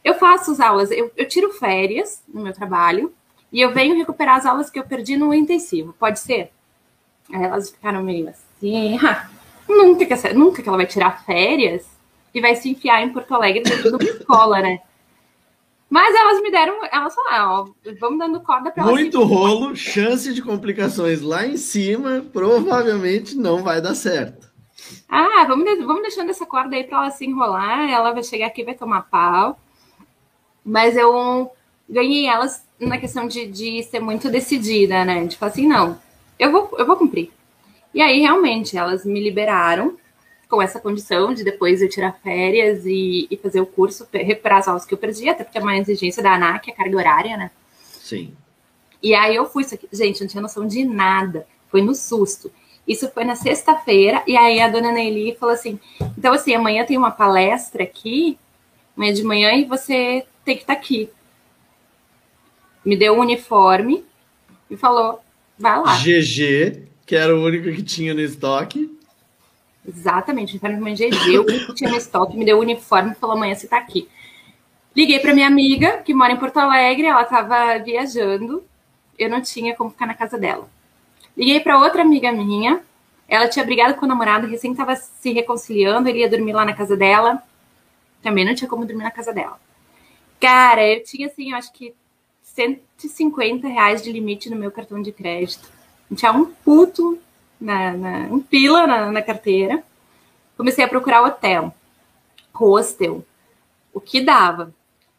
Eu faço as aulas, eu, eu tiro férias no meu trabalho e eu venho recuperar as aulas que eu perdi no intensivo. Pode ser? Aí elas ficaram meio assim, ah, nunca, que, nunca que ela vai tirar férias e vai se enfiar em Porto Alegre dentro de uma escola, né? Mas elas me deram, elas falaram, ó, vamos dando corda para elas. Muito rolo, chance de complicações lá em cima, provavelmente não vai dar certo. Ah, vamos, vamos deixando essa corda aí para ela se enrolar, ela vai chegar aqui e vai tomar pau. Mas eu ganhei elas na questão de, de ser muito decidida, né? Falar assim, não, eu vou, eu vou cumprir. E aí, realmente, elas me liberaram com essa condição de depois eu tirar férias e, e fazer o curso, recuperar as aulas que eu perdi, até porque é uma exigência da ANAC, a carga horária, né? Sim. E aí eu fui. Gente, não tinha noção de nada. Foi no susto. Isso foi na sexta-feira, e aí a dona Nelly falou assim: então, assim, amanhã tem uma palestra aqui, amanhã de manhã, e você tem que estar tá aqui me deu um uniforme e falou: vai lá. GG, que era o único que tinha no estoque. Exatamente, uniforme GG, o tinha estoque, me deu o uniforme e falou: amanhã você tá aqui. Liguei para minha amiga, que mora em Porto Alegre, ela estava viajando, eu não tinha como ficar na casa dela. Liguei para outra amiga minha, ela tinha brigado com o namorado, recém estava se reconciliando, ele ia dormir lá na casa dela, também não tinha como dormir na casa dela. Cara, eu tinha assim, eu acho que 150 reais de limite no meu cartão de crédito. Tinha um puto, na, na um pila na, na, carteira. Comecei a procurar hotel, hostel, o que dava.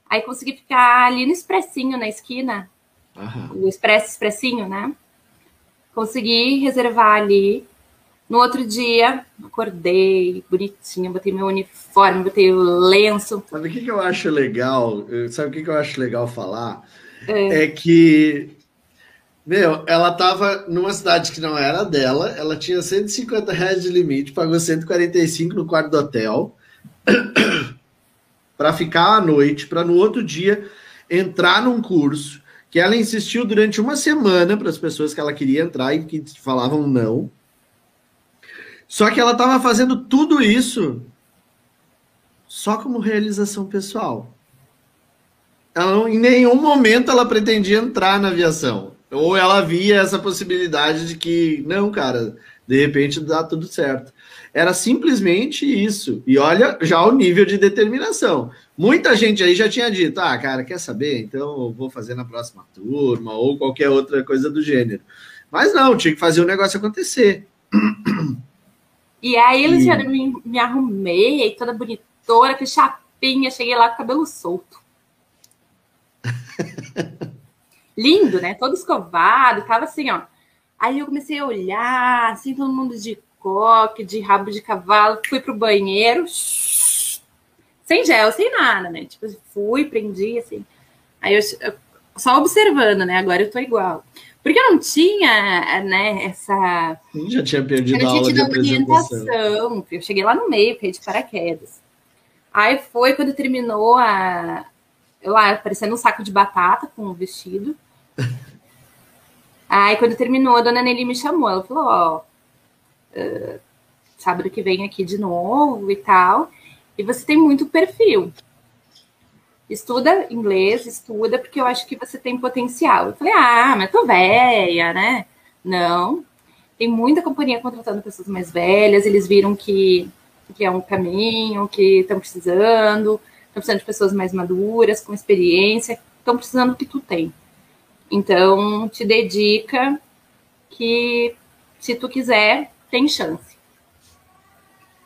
Aí consegui ficar ali no expressinho na esquina, uhum. o expresso expressinho, né? Consegui reservar ali. No outro dia, acordei bonitinha, botei meu uniforme, botei o lenço. Sabe o que, que eu acho legal? Sabe o que, que eu acho legal falar? é. é que meu, ela tava numa cidade que não era dela, ela tinha 150 reais de limite, pagou 145 no quarto do hotel para ficar à noite, para no outro dia entrar num curso que ela insistiu durante uma semana para as pessoas que ela queria entrar e que falavam não. Só que ela estava fazendo tudo isso só como realização pessoal ela em nenhum momento ela pretendia entrar na aviação. Ou ela via essa possibilidade de que, não, cara, de repente dá tudo certo. Era simplesmente isso. E olha já o nível de determinação. Muita gente aí já tinha dito: ah, cara, quer saber? Então eu vou fazer na próxima turma, ou qualquer outra coisa do gênero. Mas não, tinha que fazer o negócio acontecer. E aí, Luciana, e... me, me arrumei, toda bonitona, com chapinha, cheguei lá com o cabelo solto. Lindo, né? Todo escovado, tava assim, ó. Aí eu comecei a olhar, assim, todo mundo de coque, de rabo de cavalo, fui pro banheiro, sem gel, sem nada, né? Tipo, fui, prendi, assim. Aí eu, só observando, né? Agora eu tô igual. Porque eu não tinha, né, essa. Já tinha perdido a aula de apresentação. Eu cheguei lá no meio, fiquei de paraquedas. Aí foi quando terminou a, lá parecendo um saco de batata com o vestido. Aí, quando terminou, a dona Nelly me chamou. Ela falou: Ó, uh, sábado que vem aqui de novo e tal. E você tem muito perfil. Estuda inglês, estuda, porque eu acho que você tem potencial. Eu falei: Ah, mas tô velha, né? Não. Tem muita companhia contratando pessoas mais velhas. Eles viram que, que é um caminho, que estão precisando. Estão precisando de pessoas mais maduras, com experiência. Estão precisando do que tu tem. Então, te dedica que se tu quiser, tem chance.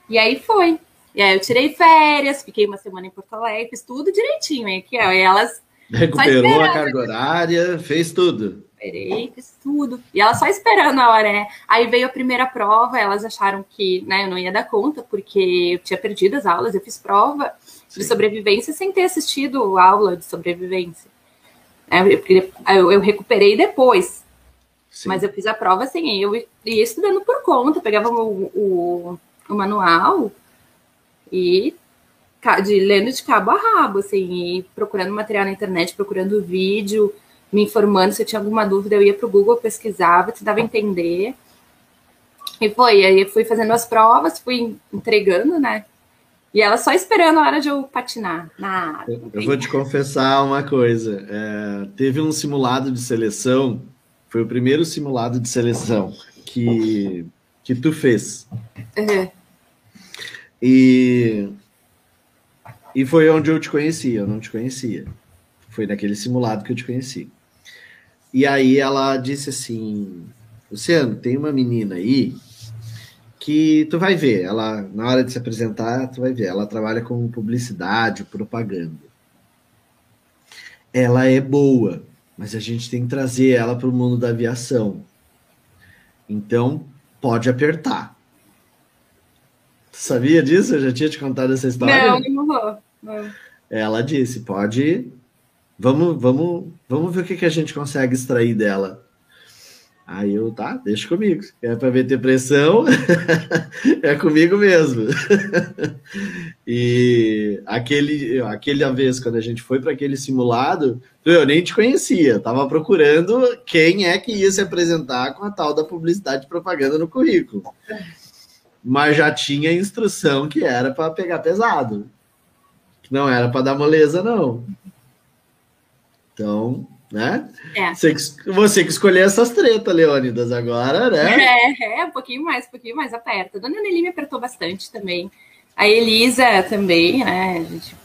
E aí foi. E aí eu tirei férias, fiquei uma semana em Porto Alegre, fiz tudo direitinho. E aqui, ó, e elas. Recuperou a carga horária, fez tudo. Recuperei, fiz tudo. E elas só esperando a hora, né? Aí veio a primeira prova, elas acharam que né, eu não ia dar conta, porque eu tinha perdido as aulas, eu fiz prova Sim. de sobrevivência sem ter assistido aula de sobrevivência. É, eu, eu, recuperei depois. Sim. Mas eu fiz a prova assim, eu ia estudando por conta, pegava o, o, o manual e de lendo de cabo a rabo, assim, procurando material na internet, procurando vídeo, me informando se eu tinha alguma dúvida, eu ia para o Google, pesquisava, tentava entender. E foi, aí eu fui fazendo as provas, fui entregando, né? E ela só esperando a hora de eu patinar na área. Eu vou te confessar uma coisa. É, teve um simulado de seleção, foi o primeiro simulado de seleção que, que tu fez. Uhum. E, e foi onde eu te conheci, eu não te conhecia. Foi naquele simulado que eu te conheci. E aí ela disse assim: Luciano, tem uma menina aí que tu vai ver, ela na hora de se apresentar, tu vai ver, ela trabalha com publicidade, propaganda. Ela é boa, mas a gente tem que trazer ela para o mundo da aviação. Então, pode apertar. Sabia disso? Eu já tinha te contado essa história? Não, não vou. Não. Ela disse: pode. Vamos, vamos, vamos ver o que, que a gente consegue extrair dela. Aí eu, tá, deixa comigo. É para ver ter pressão, é comigo mesmo. e aquele, aquele vez, quando a gente foi para aquele simulado, eu nem te conhecia, tava procurando quem é que ia se apresentar com a tal da publicidade e propaganda no currículo mas já tinha instrução que era para pegar pesado. Que não era para dar moleza, não. Então, né? É. Você, que, você que escolheu essas tretas, Leônidas, agora, né? É, é, um pouquinho mais, um pouquinho mais aperta. A dona Nelly me apertou bastante também. A Elisa também, né? A gente,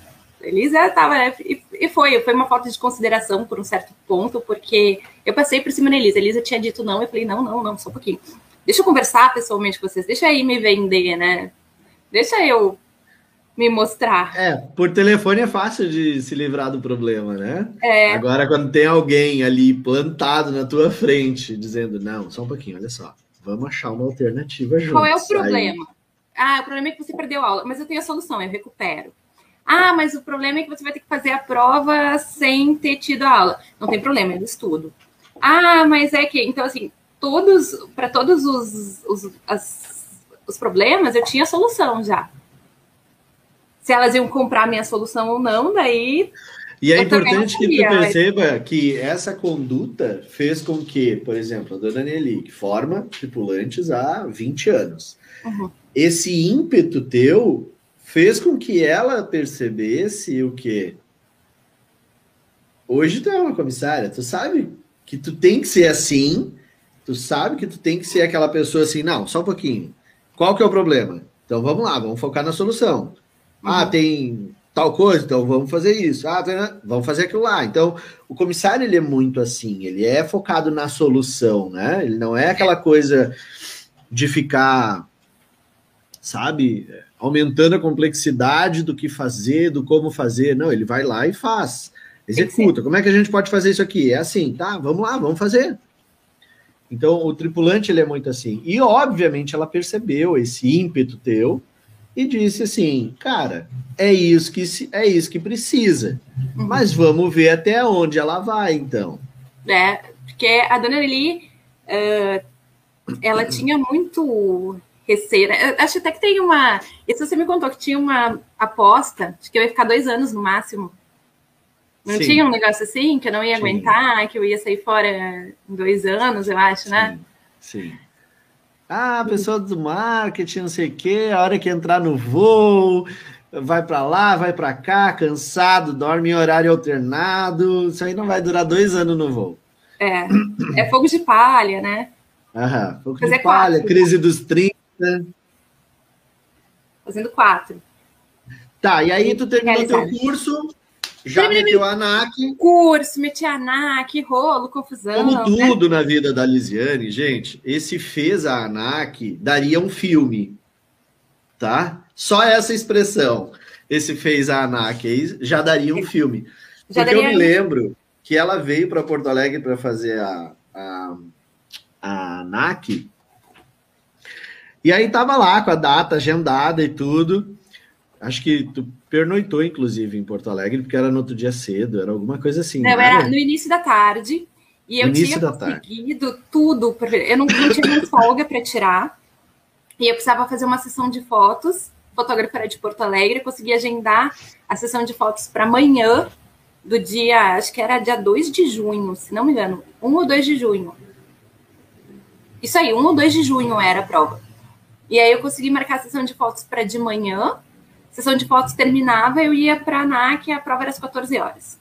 a Elisa estava, né? E, e, foi, foi uma falta de consideração por um certo ponto, porque eu passei por cima da Elisa. A Elisa tinha dito não, eu falei, não, não, não, só um pouquinho deixa eu conversar pessoalmente com vocês, deixa aí me vender, né? Deixa eu me mostrar. É, por telefone é fácil de se livrar do problema, né? É. Agora, quando tem alguém ali plantado na tua frente, dizendo, não, só um pouquinho, olha só, vamos achar uma alternativa juntos. Qual é o problema? Aí... Ah, o problema é que você perdeu a aula, mas eu tenho a solução, eu recupero. Ah, mas o problema é que você vai ter que fazer a prova sem ter tido a aula. Não tem problema, eu estudo. Ah, mas é que. Então, assim, todos, para todos os, os, as, os problemas, eu tinha solução já. Se elas iam comprar minha solução ou não, daí. E é importante que tu perceba que essa conduta fez com que, por exemplo, a dona Nelly, que forma tripulantes há 20 anos, uhum. esse ímpeto teu fez com que ela percebesse o quê? Hoje tu é uma comissária, tu sabe que tu tem que ser assim Tu sabe que tu tem que ser aquela pessoa assim, não, só um pouquinho. Qual que é o problema? Então vamos lá, vamos focar na solução. Ah, uhum. tem tal coisa, então vamos fazer isso. Ah, tem, vamos fazer aquilo lá. Então, o comissário ele é muito assim, ele é focado na solução, né? Ele não é aquela coisa de ficar, sabe, aumentando a complexidade do que fazer, do como fazer. Não, ele vai lá e faz. Executa. Como é que a gente pode fazer isso aqui? É assim, tá? Vamos lá, vamos fazer. Então, o tripulante ele é muito assim. E, obviamente, ela percebeu esse ímpeto teu e disse assim: cara, é isso que, se, é isso que precisa. Uhum. Mas vamos ver até onde ela vai, então. É, porque a dona Lili, uh, ela tinha muito receio. Né? Acho até que tem uma. Isso você me contou que tinha uma aposta, acho que eu ia ficar dois anos no máximo. Não Sim. tinha um negócio assim, que eu não ia Sim. aguentar, que eu ia sair fora em dois anos, eu acho, né? Sim. Ah, pessoa do marketing, não sei o quê, a hora que entrar no voo, vai para lá, vai para cá, cansado, dorme em horário alternado. Isso aí não vai durar dois anos no voo. É, é fogo de palha, né? Aham, fogo Fazer de palha, quatro. crise dos 30. Fazendo quatro. Tá, e aí tu terminou teu curso, já Terminei meteu a ANAC. Curso, meti a ANAC, rolo, confusão. Como né? tudo né? na vida da Lisiane, gente, esse fez a ANAC daria um filme, tá? Só essa expressão, esse fez a ANAC aí, já daria um filme. Já Porque eu me lembro que ela veio para Porto Alegre para fazer a, a, a ANAC, e aí tava lá com a data agendada e tudo. Acho que tu pernoitou, inclusive, em Porto Alegre, porque era no outro dia cedo, era alguma coisa assim. Não, era? era no início da tarde. E eu tinha conseguido tarde. tudo. Eu não, não tinha mais folga para tirar. E eu precisava fazer uma sessão de fotos. O fotógrafo era de Porto Alegre. Eu consegui agendar a sessão de fotos para amanhã do dia, acho que era dia 2 de junho, se não me engano. 1 ou 2 de junho. Isso aí, 1 ou 2 de junho era a prova. E aí eu consegui marcar a sessão de fotos para de manhã sessão de fotos terminava, eu ia para a ANAC e a prova era às 14 horas.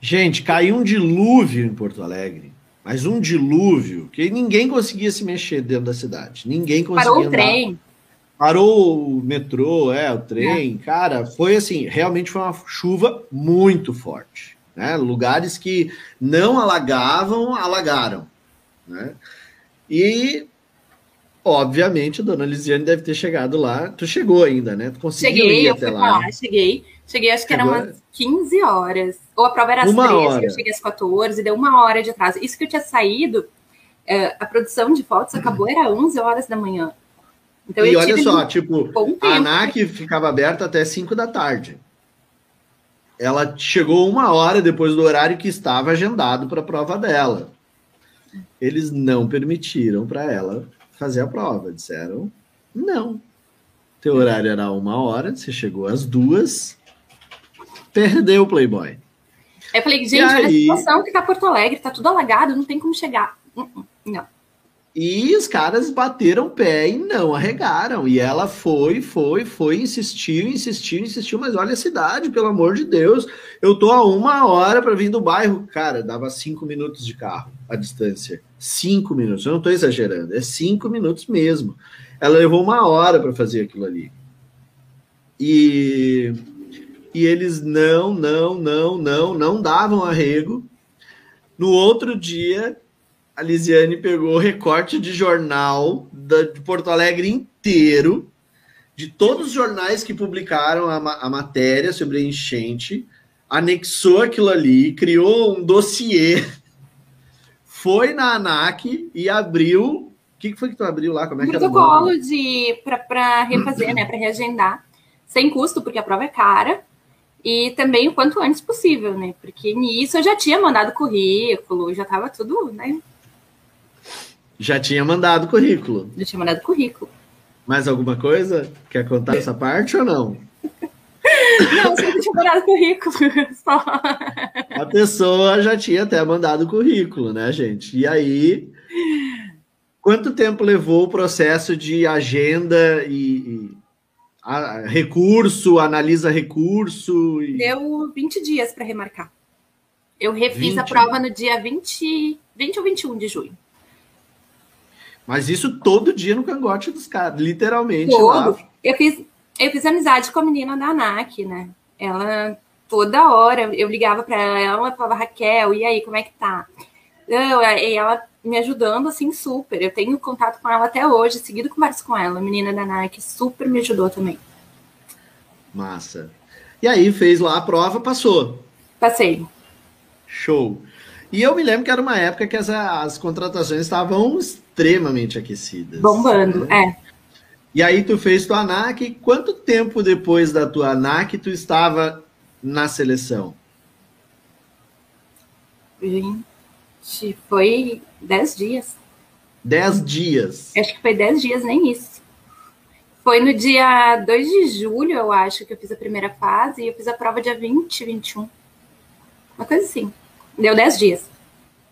Gente, caiu um dilúvio em Porto Alegre. Mas um dilúvio que ninguém conseguia se mexer dentro da cidade. Ninguém conseguia. Parou o trem. Parou o metrô, é, o trem. É. Cara, foi assim, realmente foi uma chuva muito forte. Né? Lugares que não alagavam, alagaram. Né? E Obviamente, a dona Lisiane deve ter chegado lá. Tu chegou ainda, né? Tu conseguiu cheguei, ir até lá. lá. Cheguei. Cheguei, acho que chegou... era umas 15 horas. Ou a prova era às uma 13, hora. eu cheguei às 14, deu uma hora de atraso. Isso que eu tinha saído, é, a produção de fotos acabou, era 11 horas da manhã. Então, e olha só, tipo, a ANAC ficava aberta até 5 da tarde. Ela chegou uma hora depois do horário que estava agendado para a prova dela. Eles não permitiram para ela fazer a prova. Disseram, não. Teu horário era uma hora, você chegou às duas, perdeu o Playboy. Eu falei, gente, olha aí... a situação que tá Porto Alegre, tá tudo alagado, não tem como chegar. Uh, uh, não. E os caras bateram o pé e não arregaram. E ela foi, foi, foi, insistiu, insistiu, insistiu. Mas olha a cidade, pelo amor de Deus. Eu tô a uma hora para vir do bairro. Cara, dava cinco minutos de carro a distância. Cinco minutos. Eu não tô exagerando. É cinco minutos mesmo. Ela levou uma hora para fazer aquilo ali. E, e eles não, não, não, não, não davam arrego. No outro dia, a Lisiane pegou recorte de jornal da, de Porto Alegre inteiro, de todos os jornais que publicaram a, a matéria sobre a enchente, anexou aquilo ali, criou um dossiê, foi na ANAC e abriu. O que foi que tu abriu lá? Como é que Protocolo de para refazer, né? Para reagendar. Sem custo, porque a prova é cara. E também o quanto antes possível, né? Porque nisso eu já tinha mandado currículo, já estava tudo, né? Já tinha mandado currículo. Já tinha mandado currículo. Mais alguma coisa? Quer contar essa parte ou não? Não, você tinha mandado currículo. Só. A pessoa já tinha até mandado currículo, né, gente? E aí, quanto tempo levou o processo de agenda e, e a, recurso, analisa recurso? E... Deu 20 dias para remarcar. Eu refiz 20. a prova no dia 20, 20 ou 21 de junho. Mas isso todo dia no cangote dos caras, literalmente. Todo. Lá. Eu fiz, eu fiz amizade com a menina da ANAC, né? Ela, toda hora, eu ligava para ela, ela falava, Raquel, e aí, como é que tá? Eu, e ela me ajudando, assim, super. Eu tenho contato com ela até hoje, seguido converso com ela. A menina da ANAC super me ajudou também. Massa. E aí, fez lá a prova, passou. Passei. Show. E eu me lembro que era uma época que as, as contratações estavam extremamente aquecidas. Bombando, né? é. E aí tu fez tua ANAC. Quanto tempo depois da tua ANAC tu estava na seleção? Gente, foi dez dias. Dez dias? Acho que foi dez dias, nem isso. Foi no dia 2 de julho, eu acho, que eu fiz a primeira fase, e eu fiz a prova dia 20, 21. Uma coisa assim. Deu 10 dias.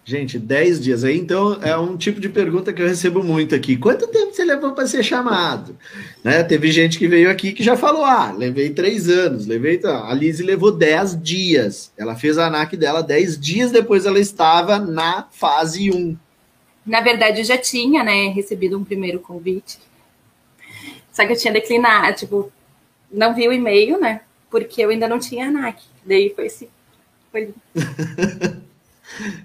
Gente, 10 dias aí, então é um tipo de pergunta que eu recebo muito aqui. Quanto tempo você levou para ser chamado? Né? Teve gente que veio aqui que já falou: ah, levei três anos, levei. A Lise levou 10 dias. Ela fez a ANAC dela 10 dias depois ela estava na fase 1. Na verdade, eu já tinha né, recebido um primeiro convite. Só que eu tinha declinado, tipo, não vi o e-mail, né? Porque eu ainda não tinha ANAC. Daí foi assim. Foi...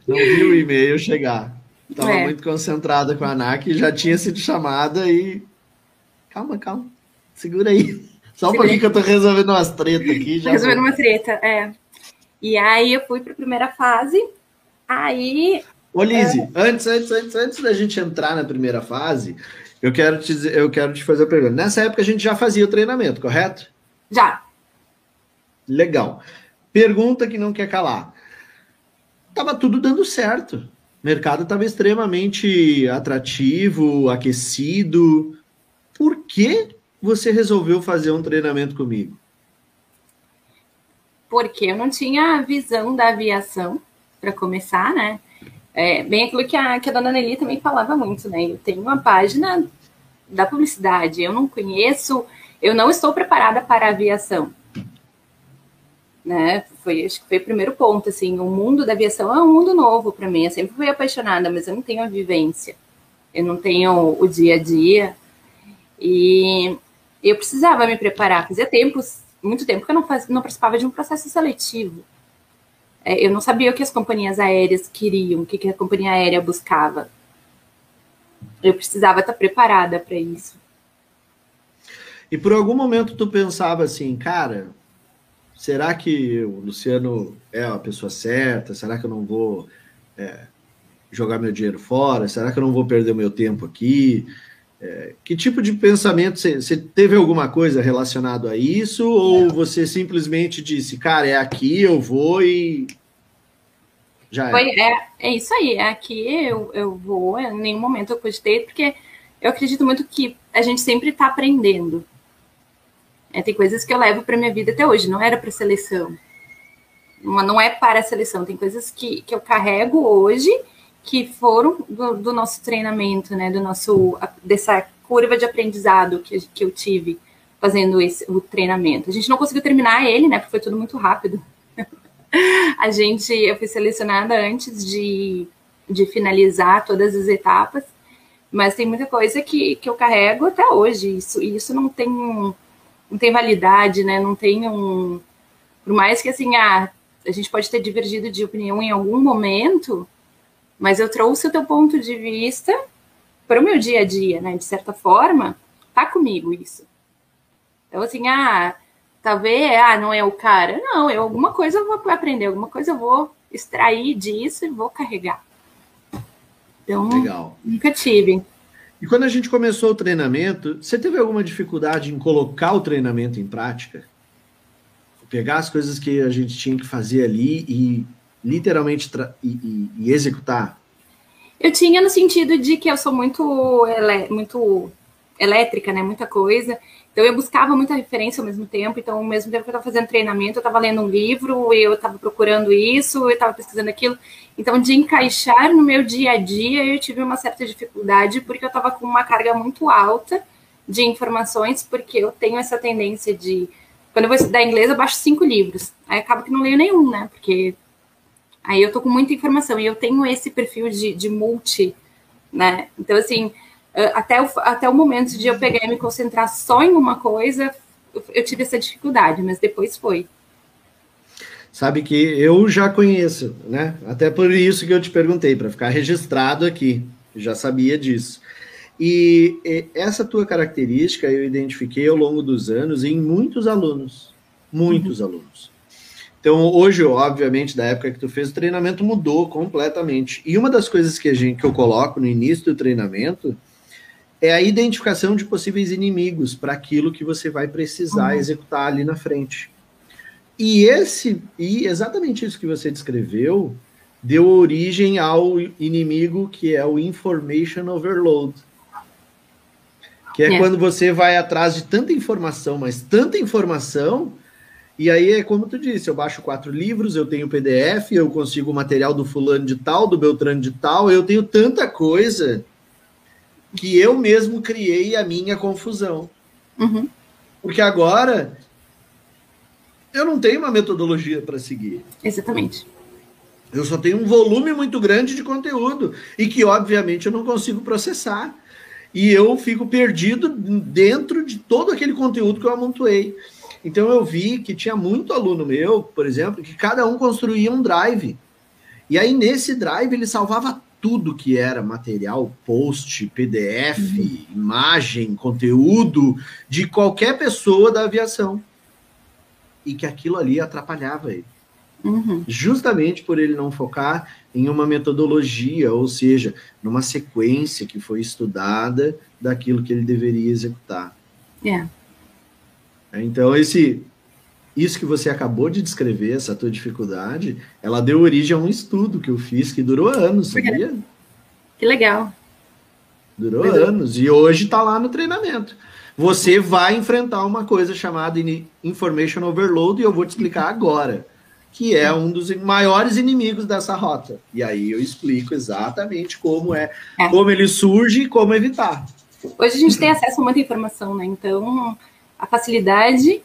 Não viu o e-mail chegar. Estava é. muito concentrada com a ANAC, já tinha sido chamada e. Calma, calma. Segura aí. Só um pouquinho que eu tô resolvendo umas tretas aqui. Já resolvendo uma treta, é. E aí eu fui para a primeira fase. Aí. Ô, Lizzie, é... antes, antes, antes, antes da gente entrar na primeira fase, eu quero te, dizer, eu quero te fazer a pergunta. Nessa época a gente já fazia o treinamento, correto? Já. Legal. Pergunta que não quer calar estava tudo dando certo. O mercado estava extremamente atrativo, aquecido. Por que você resolveu fazer um treinamento comigo? Porque eu não tinha visão da aviação, para começar, né? É, bem aquilo que a, que a dona Nelly também falava muito, né? Eu tenho uma página da publicidade, eu não conheço, eu não estou preparada para a aviação né? Foi, acho que foi o primeiro ponto, assim, o mundo da aviação é um mundo novo para mim. Eu sempre fui apaixonada, mas eu não tenho a vivência, eu não tenho o dia a dia e eu precisava me preparar. Fazia tempos, muito tempo que eu não, faz, não participava de um processo seletivo. É, eu não sabia o que as companhias aéreas queriam, o que, que a companhia aérea buscava. Eu precisava estar preparada para isso. E por algum momento tu pensava assim, cara, será que o Luciano é a pessoa certa? Será que eu não vou é, jogar meu dinheiro fora? Será que eu não vou perder o meu tempo aqui? É, que tipo de pensamento você teve alguma coisa relacionado a isso? Ou você simplesmente disse, cara, é aqui, eu vou e já Foi, é. é, isso aí, é aqui eu, eu vou, em nenhum momento eu cogitei, porque eu acredito muito que a gente sempre está aprendendo. É, tem coisas que eu levo para minha vida até hoje, não era para seleção. Não, é para a seleção, tem coisas que, que eu carrego hoje que foram do, do nosso treinamento, né? Do nosso dessa curva de aprendizado que, que eu tive fazendo esse, o treinamento. A gente não conseguiu terminar ele, né? Porque foi tudo muito rápido. a gente, eu fui selecionada antes de, de finalizar todas as etapas, mas tem muita coisa que, que eu carrego até hoje. Isso, isso não tem não tem validade, né? Não tem um. Por mais que assim, ah, a gente pode ter divergido de opinião em algum momento, mas eu trouxe o teu ponto de vista para o meu dia a dia, né? De certa forma, tá comigo isso. Então, assim, ah, talvez, ah, não é o cara. Não, eu alguma coisa eu vou aprender, alguma coisa eu vou extrair disso e vou carregar. Então, Legal. nunca tive. E quando a gente começou o treinamento, você teve alguma dificuldade em colocar o treinamento em prática? Pegar as coisas que a gente tinha que fazer ali e literalmente e, e, e, executar? Eu tinha no sentido de que eu sou muito, muito elétrica, né? Muita coisa. Então eu buscava muita referência ao mesmo tempo. Então, ao mesmo tempo que eu estava fazendo treinamento, eu estava lendo um livro, eu estava procurando isso, eu estava pesquisando aquilo. Então, de encaixar no meu dia a dia, eu tive uma certa dificuldade, porque eu estava com uma carga muito alta de informações, porque eu tenho essa tendência de. Quando eu vou estudar inglês, eu baixo cinco livros. Aí acaba que não leio nenhum, né? Porque aí eu tô com muita informação e eu tenho esse perfil de, de multi, né? Então, assim, até o, até o momento de eu pegar e me concentrar só em uma coisa, eu tive essa dificuldade, mas depois foi. Sabe que eu já conheço, né? Até por isso que eu te perguntei, para ficar registrado aqui. Já sabia disso. E, e essa tua característica eu identifiquei ao longo dos anos em muitos alunos. Muitos uhum. alunos. Então, hoje, obviamente, da época que tu fez o treinamento, mudou completamente. E uma das coisas que, a gente, que eu coloco no início do treinamento é a identificação de possíveis inimigos para aquilo que você vai precisar uhum. executar ali na frente. E esse e exatamente isso que você descreveu deu origem ao inimigo que é o information overload. Que é, é, quando você vai atrás de tanta informação, mas tanta informação E aí é como tu disse, eu baixo quatro livros, eu tenho PDF, eu consigo o material do fulano de tal, do Beltrano de tal, eu tenho tanta coisa que eu mesmo criei a minha confusão. Uhum. Porque agora eu não tenho uma metodologia para seguir. Exatamente. Eu só tenho um volume muito grande de conteúdo e que, obviamente, eu não consigo processar. E eu fico perdido dentro de todo aquele conteúdo que eu amontoei. Então, eu vi que tinha muito aluno meu, por exemplo, que cada um construía um drive. E aí, nesse drive, ele salvava tudo que era material, post, PDF, uhum. imagem, conteúdo de qualquer pessoa da aviação. E que aquilo ali atrapalhava ele. Uhum. Justamente por ele não focar em uma metodologia, ou seja, numa sequência que foi estudada daquilo que ele deveria executar. Yeah. É. Então, esse, isso que você acabou de descrever, essa tua dificuldade, ela deu origem a um estudo que eu fiz que durou anos, sabia? Que legal. Durou anos. E hoje está lá no treinamento. Você vai enfrentar uma coisa chamada Information Overload e eu vou te explicar agora que é um dos maiores inimigos dessa rota. E aí eu explico exatamente como é, é. como ele surge e como evitar. Hoje a gente tem acesso a muita informação, né? Então, a facilidade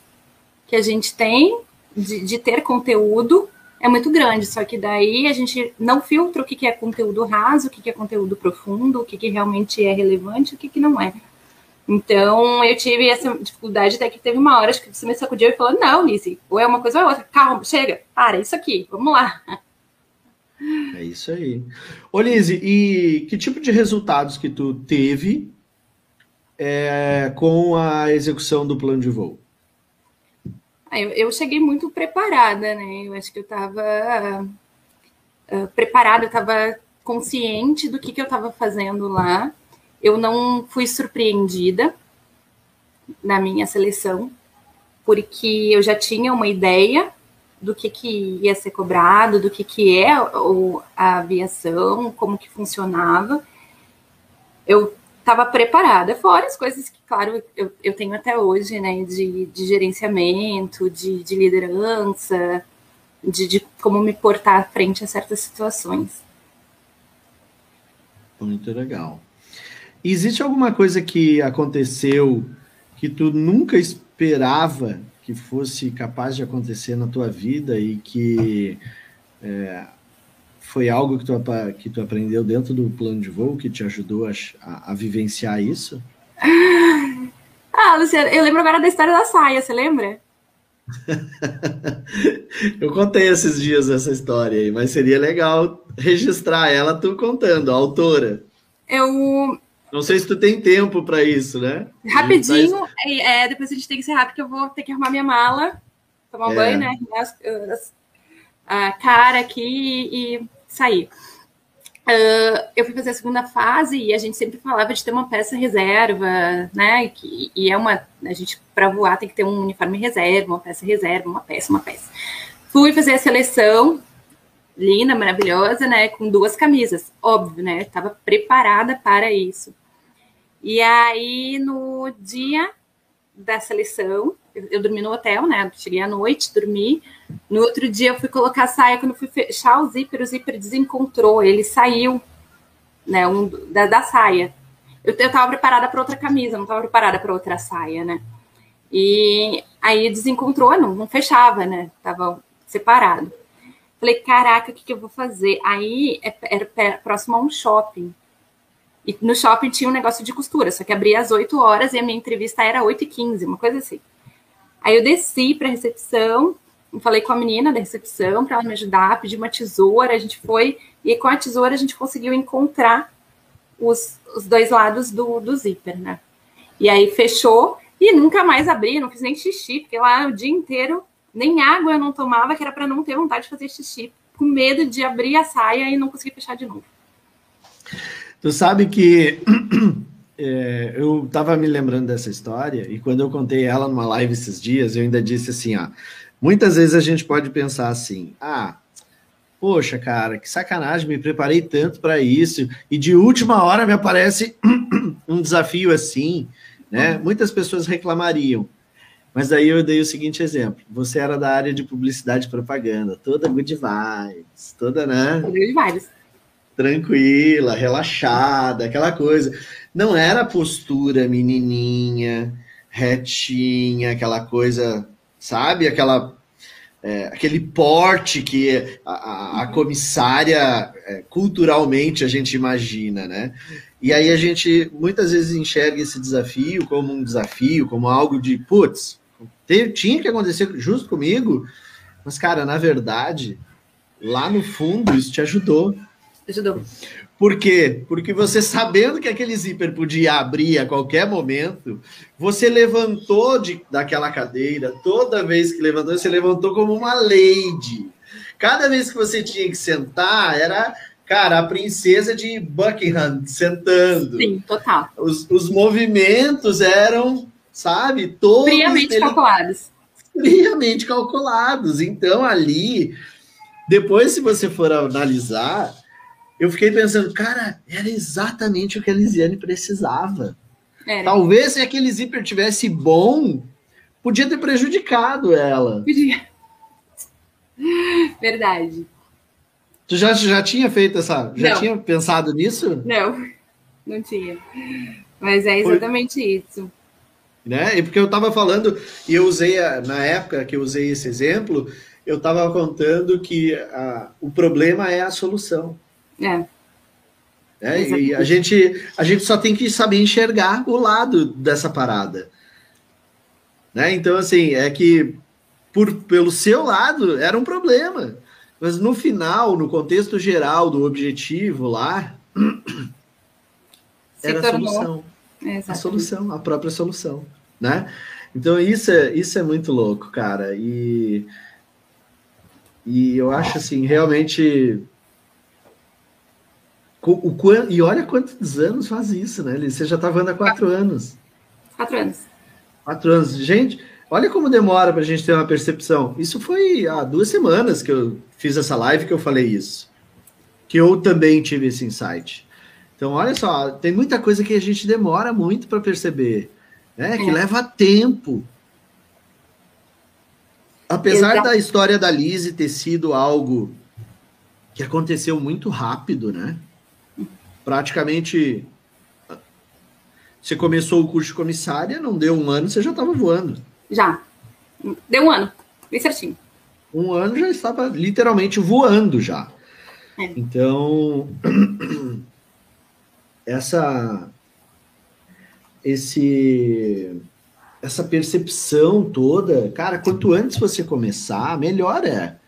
que a gente tem de, de ter conteúdo é muito grande, só que daí a gente não filtra o que, é conteúdo raso, o que, é conteúdo profundo, o que, que realmente é relevante, o que, que não é. Então, eu tive essa dificuldade até que teve uma hora que você me sacudiu e falou: Não, Lizzie, ou é uma coisa ou é outra. Calma, chega, para, é isso aqui, vamos lá. É isso aí. Ô, Lizzie, e que tipo de resultados que tu teve é, com a execução do plano de voo? Ah, eu, eu, cheguei muito preparada, né? Eu acho que eu estava uh, preparada, eu estava consciente do que, que eu estava fazendo lá eu não fui surpreendida na minha seleção, porque eu já tinha uma ideia do que, que ia ser cobrado, do que, que é a aviação, como que funcionava. Eu estava preparada, fora as coisas que, claro, eu, eu tenho até hoje, né, de, de gerenciamento, de, de liderança, de, de como me portar frente a certas situações. Muito legal. Existe alguma coisa que aconteceu que tu nunca esperava que fosse capaz de acontecer na tua vida e que é, foi algo que tu, que tu aprendeu dentro do plano de voo que te ajudou a, a, a vivenciar isso? Ah, Luciano, eu lembro agora da história da saia, você lembra? eu contei esses dias essa história aí, mas seria legal registrar ela tu contando, a autora. Eu não sei se tu tem tempo para isso, né? Rapidinho, tá... é, depois a gente tem que ser rápido, porque eu vou ter que arrumar minha mala, tomar é. banho, né? A cara aqui e sair. Uh, eu fui fazer a segunda fase e a gente sempre falava de ter uma peça reserva, né? Que, e é uma. A gente, para voar, tem que ter um uniforme reserva, uma peça reserva, uma peça, uma peça. Fui fazer a seleção, linda, maravilhosa, né? Com duas camisas, óbvio, né? Estava preparada para isso. E aí, no dia da seleção, eu, eu, dormi no hotel, né? Cheguei à noite, dormi. No outro dia, eu fui colocar a saia. Quando fui fechar o zíper, o zíper desencontrou. Ele saiu, né? Um, da, da saia. Eu, eu tava preparada para outra camisa, não estava preparada para outra saia, né? E aí desencontrou, não, não fechava, né? Tava separado. Falei, caraca, o que, que eu vou fazer? Aí é, era próximo a um shopping. E no shopping tinha um negócio de costura, só que abria às 8 horas e a minha entrevista era 8 e 15, uma coisa assim. Aí eu desci para a recepção, falei com a menina da recepção para ela me ajudar, pedi uma tesoura, a gente foi, e com a tesoura a gente conseguiu encontrar os, os dois lados do, do zíper, né? E aí fechou e nunca mais abri, não fiz nem xixi, porque lá o dia inteiro nem água eu não tomava, que era para não ter vontade de fazer xixi, com medo de abrir a saia e não conseguir fechar de novo. Tu sabe que é, eu estava me lembrando dessa história e quando eu contei ela numa live esses dias, eu ainda disse assim, ó, muitas vezes a gente pode pensar assim, ah, poxa, cara, que sacanagem, me preparei tanto para isso e de última hora me aparece um desafio assim, né? Uhum. Muitas pessoas reclamariam. Mas aí eu dei o seguinte exemplo: você era da área de publicidade e propaganda, toda good vibes, toda, né? Good vibes. Tranquila, relaxada, aquela coisa. Não era postura menininha, retinha, aquela coisa, sabe? Aquela é, aquele porte que a, a comissária é, culturalmente a gente imagina, né? E aí a gente muitas vezes enxerga esse desafio como um desafio, como algo de putz, tinha que acontecer justo comigo, mas cara, na verdade, lá no fundo isso te ajudou. Ajudou. Por quê? Porque você sabendo que aquele zíper podia abrir a qualquer momento, você levantou de, daquela cadeira, toda vez que levantou, você levantou como uma lady. Cada vez que você tinha que sentar, era, cara, a princesa de Buckingham sentando. Sim, total. Os, os movimentos eram, sabe, todos... Friamente calculados. Friamente calculados. Então, ali, depois, se você for analisar eu fiquei pensando, cara, era exatamente o que a Lisiane precisava. Era. Talvez se aquele zíper tivesse bom, podia ter prejudicado ela. Podia. Verdade. Tu já, já tinha feito essa. Já não. tinha pensado nisso? Não, não tinha. Mas é exatamente Foi. isso. Né? E porque eu estava falando, e eu usei, a, na época que eu usei esse exemplo, eu estava contando que a, o problema é a solução. É. É, e a gente, a gente só tem que saber enxergar o lado dessa parada. Né? Então, assim, é que por, pelo seu lado era um problema. Mas no final, no contexto geral do objetivo lá, era a solução. É, a solução, a própria solução. Né? Então, isso é, isso é muito louco, cara. E, e eu acho assim, realmente o, o, e olha quantos anos faz isso, né? Você já estava andando há quatro anos. Quatro anos. Quatro anos. Gente, olha como demora para a gente ter uma percepção. Isso foi há duas semanas que eu fiz essa live que eu falei isso. Que eu também tive esse insight. Então, olha só, tem muita coisa que a gente demora muito para perceber, né? Que é. leva tempo. Apesar Exato. da história da Lise ter sido algo que aconteceu muito rápido, né? Praticamente você começou o curso de comissária, não deu um ano, você já estava voando. Já. Deu um ano, bem certinho. Um ano já estava literalmente voando já. É. Então, essa esse essa percepção toda, cara, quanto antes você começar, melhor é.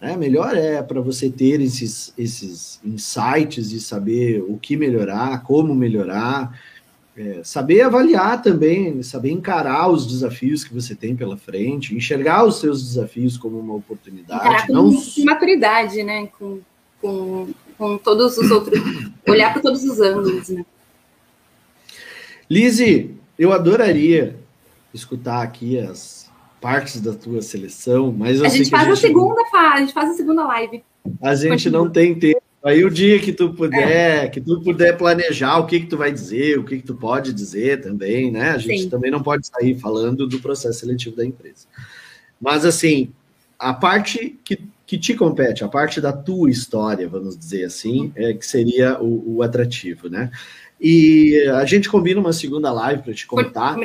Né? Melhor é para você ter esses, esses insights e saber o que melhorar, como melhorar, é, saber avaliar também, saber encarar os desafios que você tem pela frente, enxergar os seus desafios como uma oportunidade. Encarar com não... maturidade, né? Com, com, com todos os outros. olhar para todos os ângulos, né? Lise, eu adoraria escutar aqui as partes da tua seleção, mas a gente faz a, gente... a segunda fase, a gente faz a segunda live. A gente Continua. não tem tempo. Aí o dia que tu puder, é. que tu puder planejar o que que tu vai dizer, o que que tu pode dizer também, né? A gente Sim. também não pode sair falando do processo seletivo da empresa. Mas assim, a parte que, que te compete, a parte da tua história, vamos dizer assim, é que seria o, o atrativo, né? E a gente combina uma segunda live para te contar.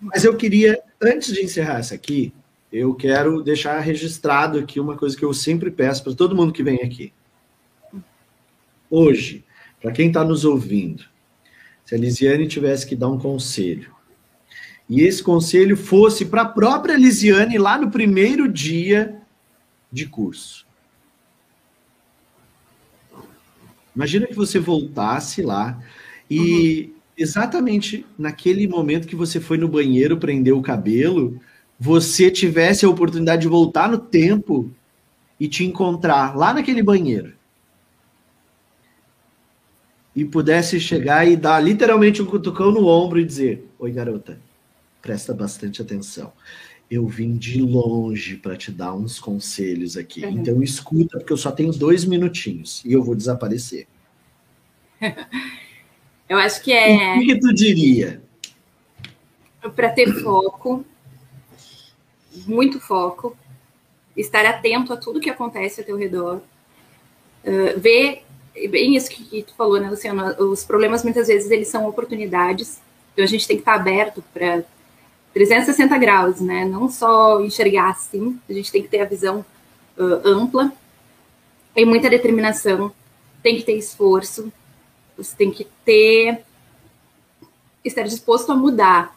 Mas eu queria antes de encerrar essa aqui, eu quero deixar registrado aqui uma coisa que eu sempre peço para todo mundo que vem aqui. Hoje, para quem está nos ouvindo, se a Lisiane tivesse que dar um conselho, e esse conselho fosse para a própria Lisiane lá no primeiro dia de curso. Imagina que você voltasse lá e uhum exatamente naquele momento que você foi no banheiro prender o cabelo, você tivesse a oportunidade de voltar no tempo e te encontrar lá naquele banheiro. E pudesse chegar e dar literalmente um cutucão no ombro e dizer: Oi, garota, presta bastante atenção. Eu vim de longe para te dar uns conselhos aqui. Uhum. Então escuta, porque eu só tenho dois minutinhos e eu vou desaparecer. Eu acho que é. O que, tu diria? Para ter foco, muito foco, estar atento a tudo que acontece ao teu redor, uh, ver bem isso que, tu falou, né, Luciano? Os problemas muitas vezes eles são oportunidades, então a gente tem que estar aberto para 360 graus, né? Não só enxergar assim, a gente tem que ter a visão uh, ampla, tem muita determinação, tem que ter esforço, você tem que ter estar disposto a mudar,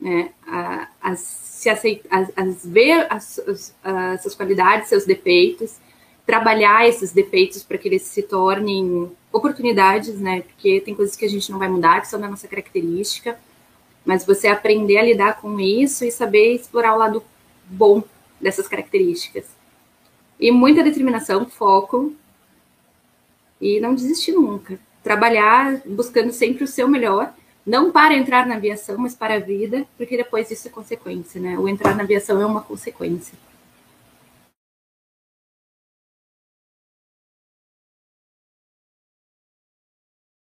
né? A, a se aceitar, a, a ver as, as, as suas qualidades, seus defeitos, trabalhar esses defeitos para que eles se tornem oportunidades, né? Porque tem coisas que a gente não vai mudar, que são da nossa característica, mas você aprender a lidar com isso e saber explorar o lado bom dessas características. E muita determinação, foco e não desistir nunca. Trabalhar buscando sempre o seu melhor, não para entrar na aviação, mas para a vida, porque depois isso é consequência, né? O entrar na aviação é uma consequência.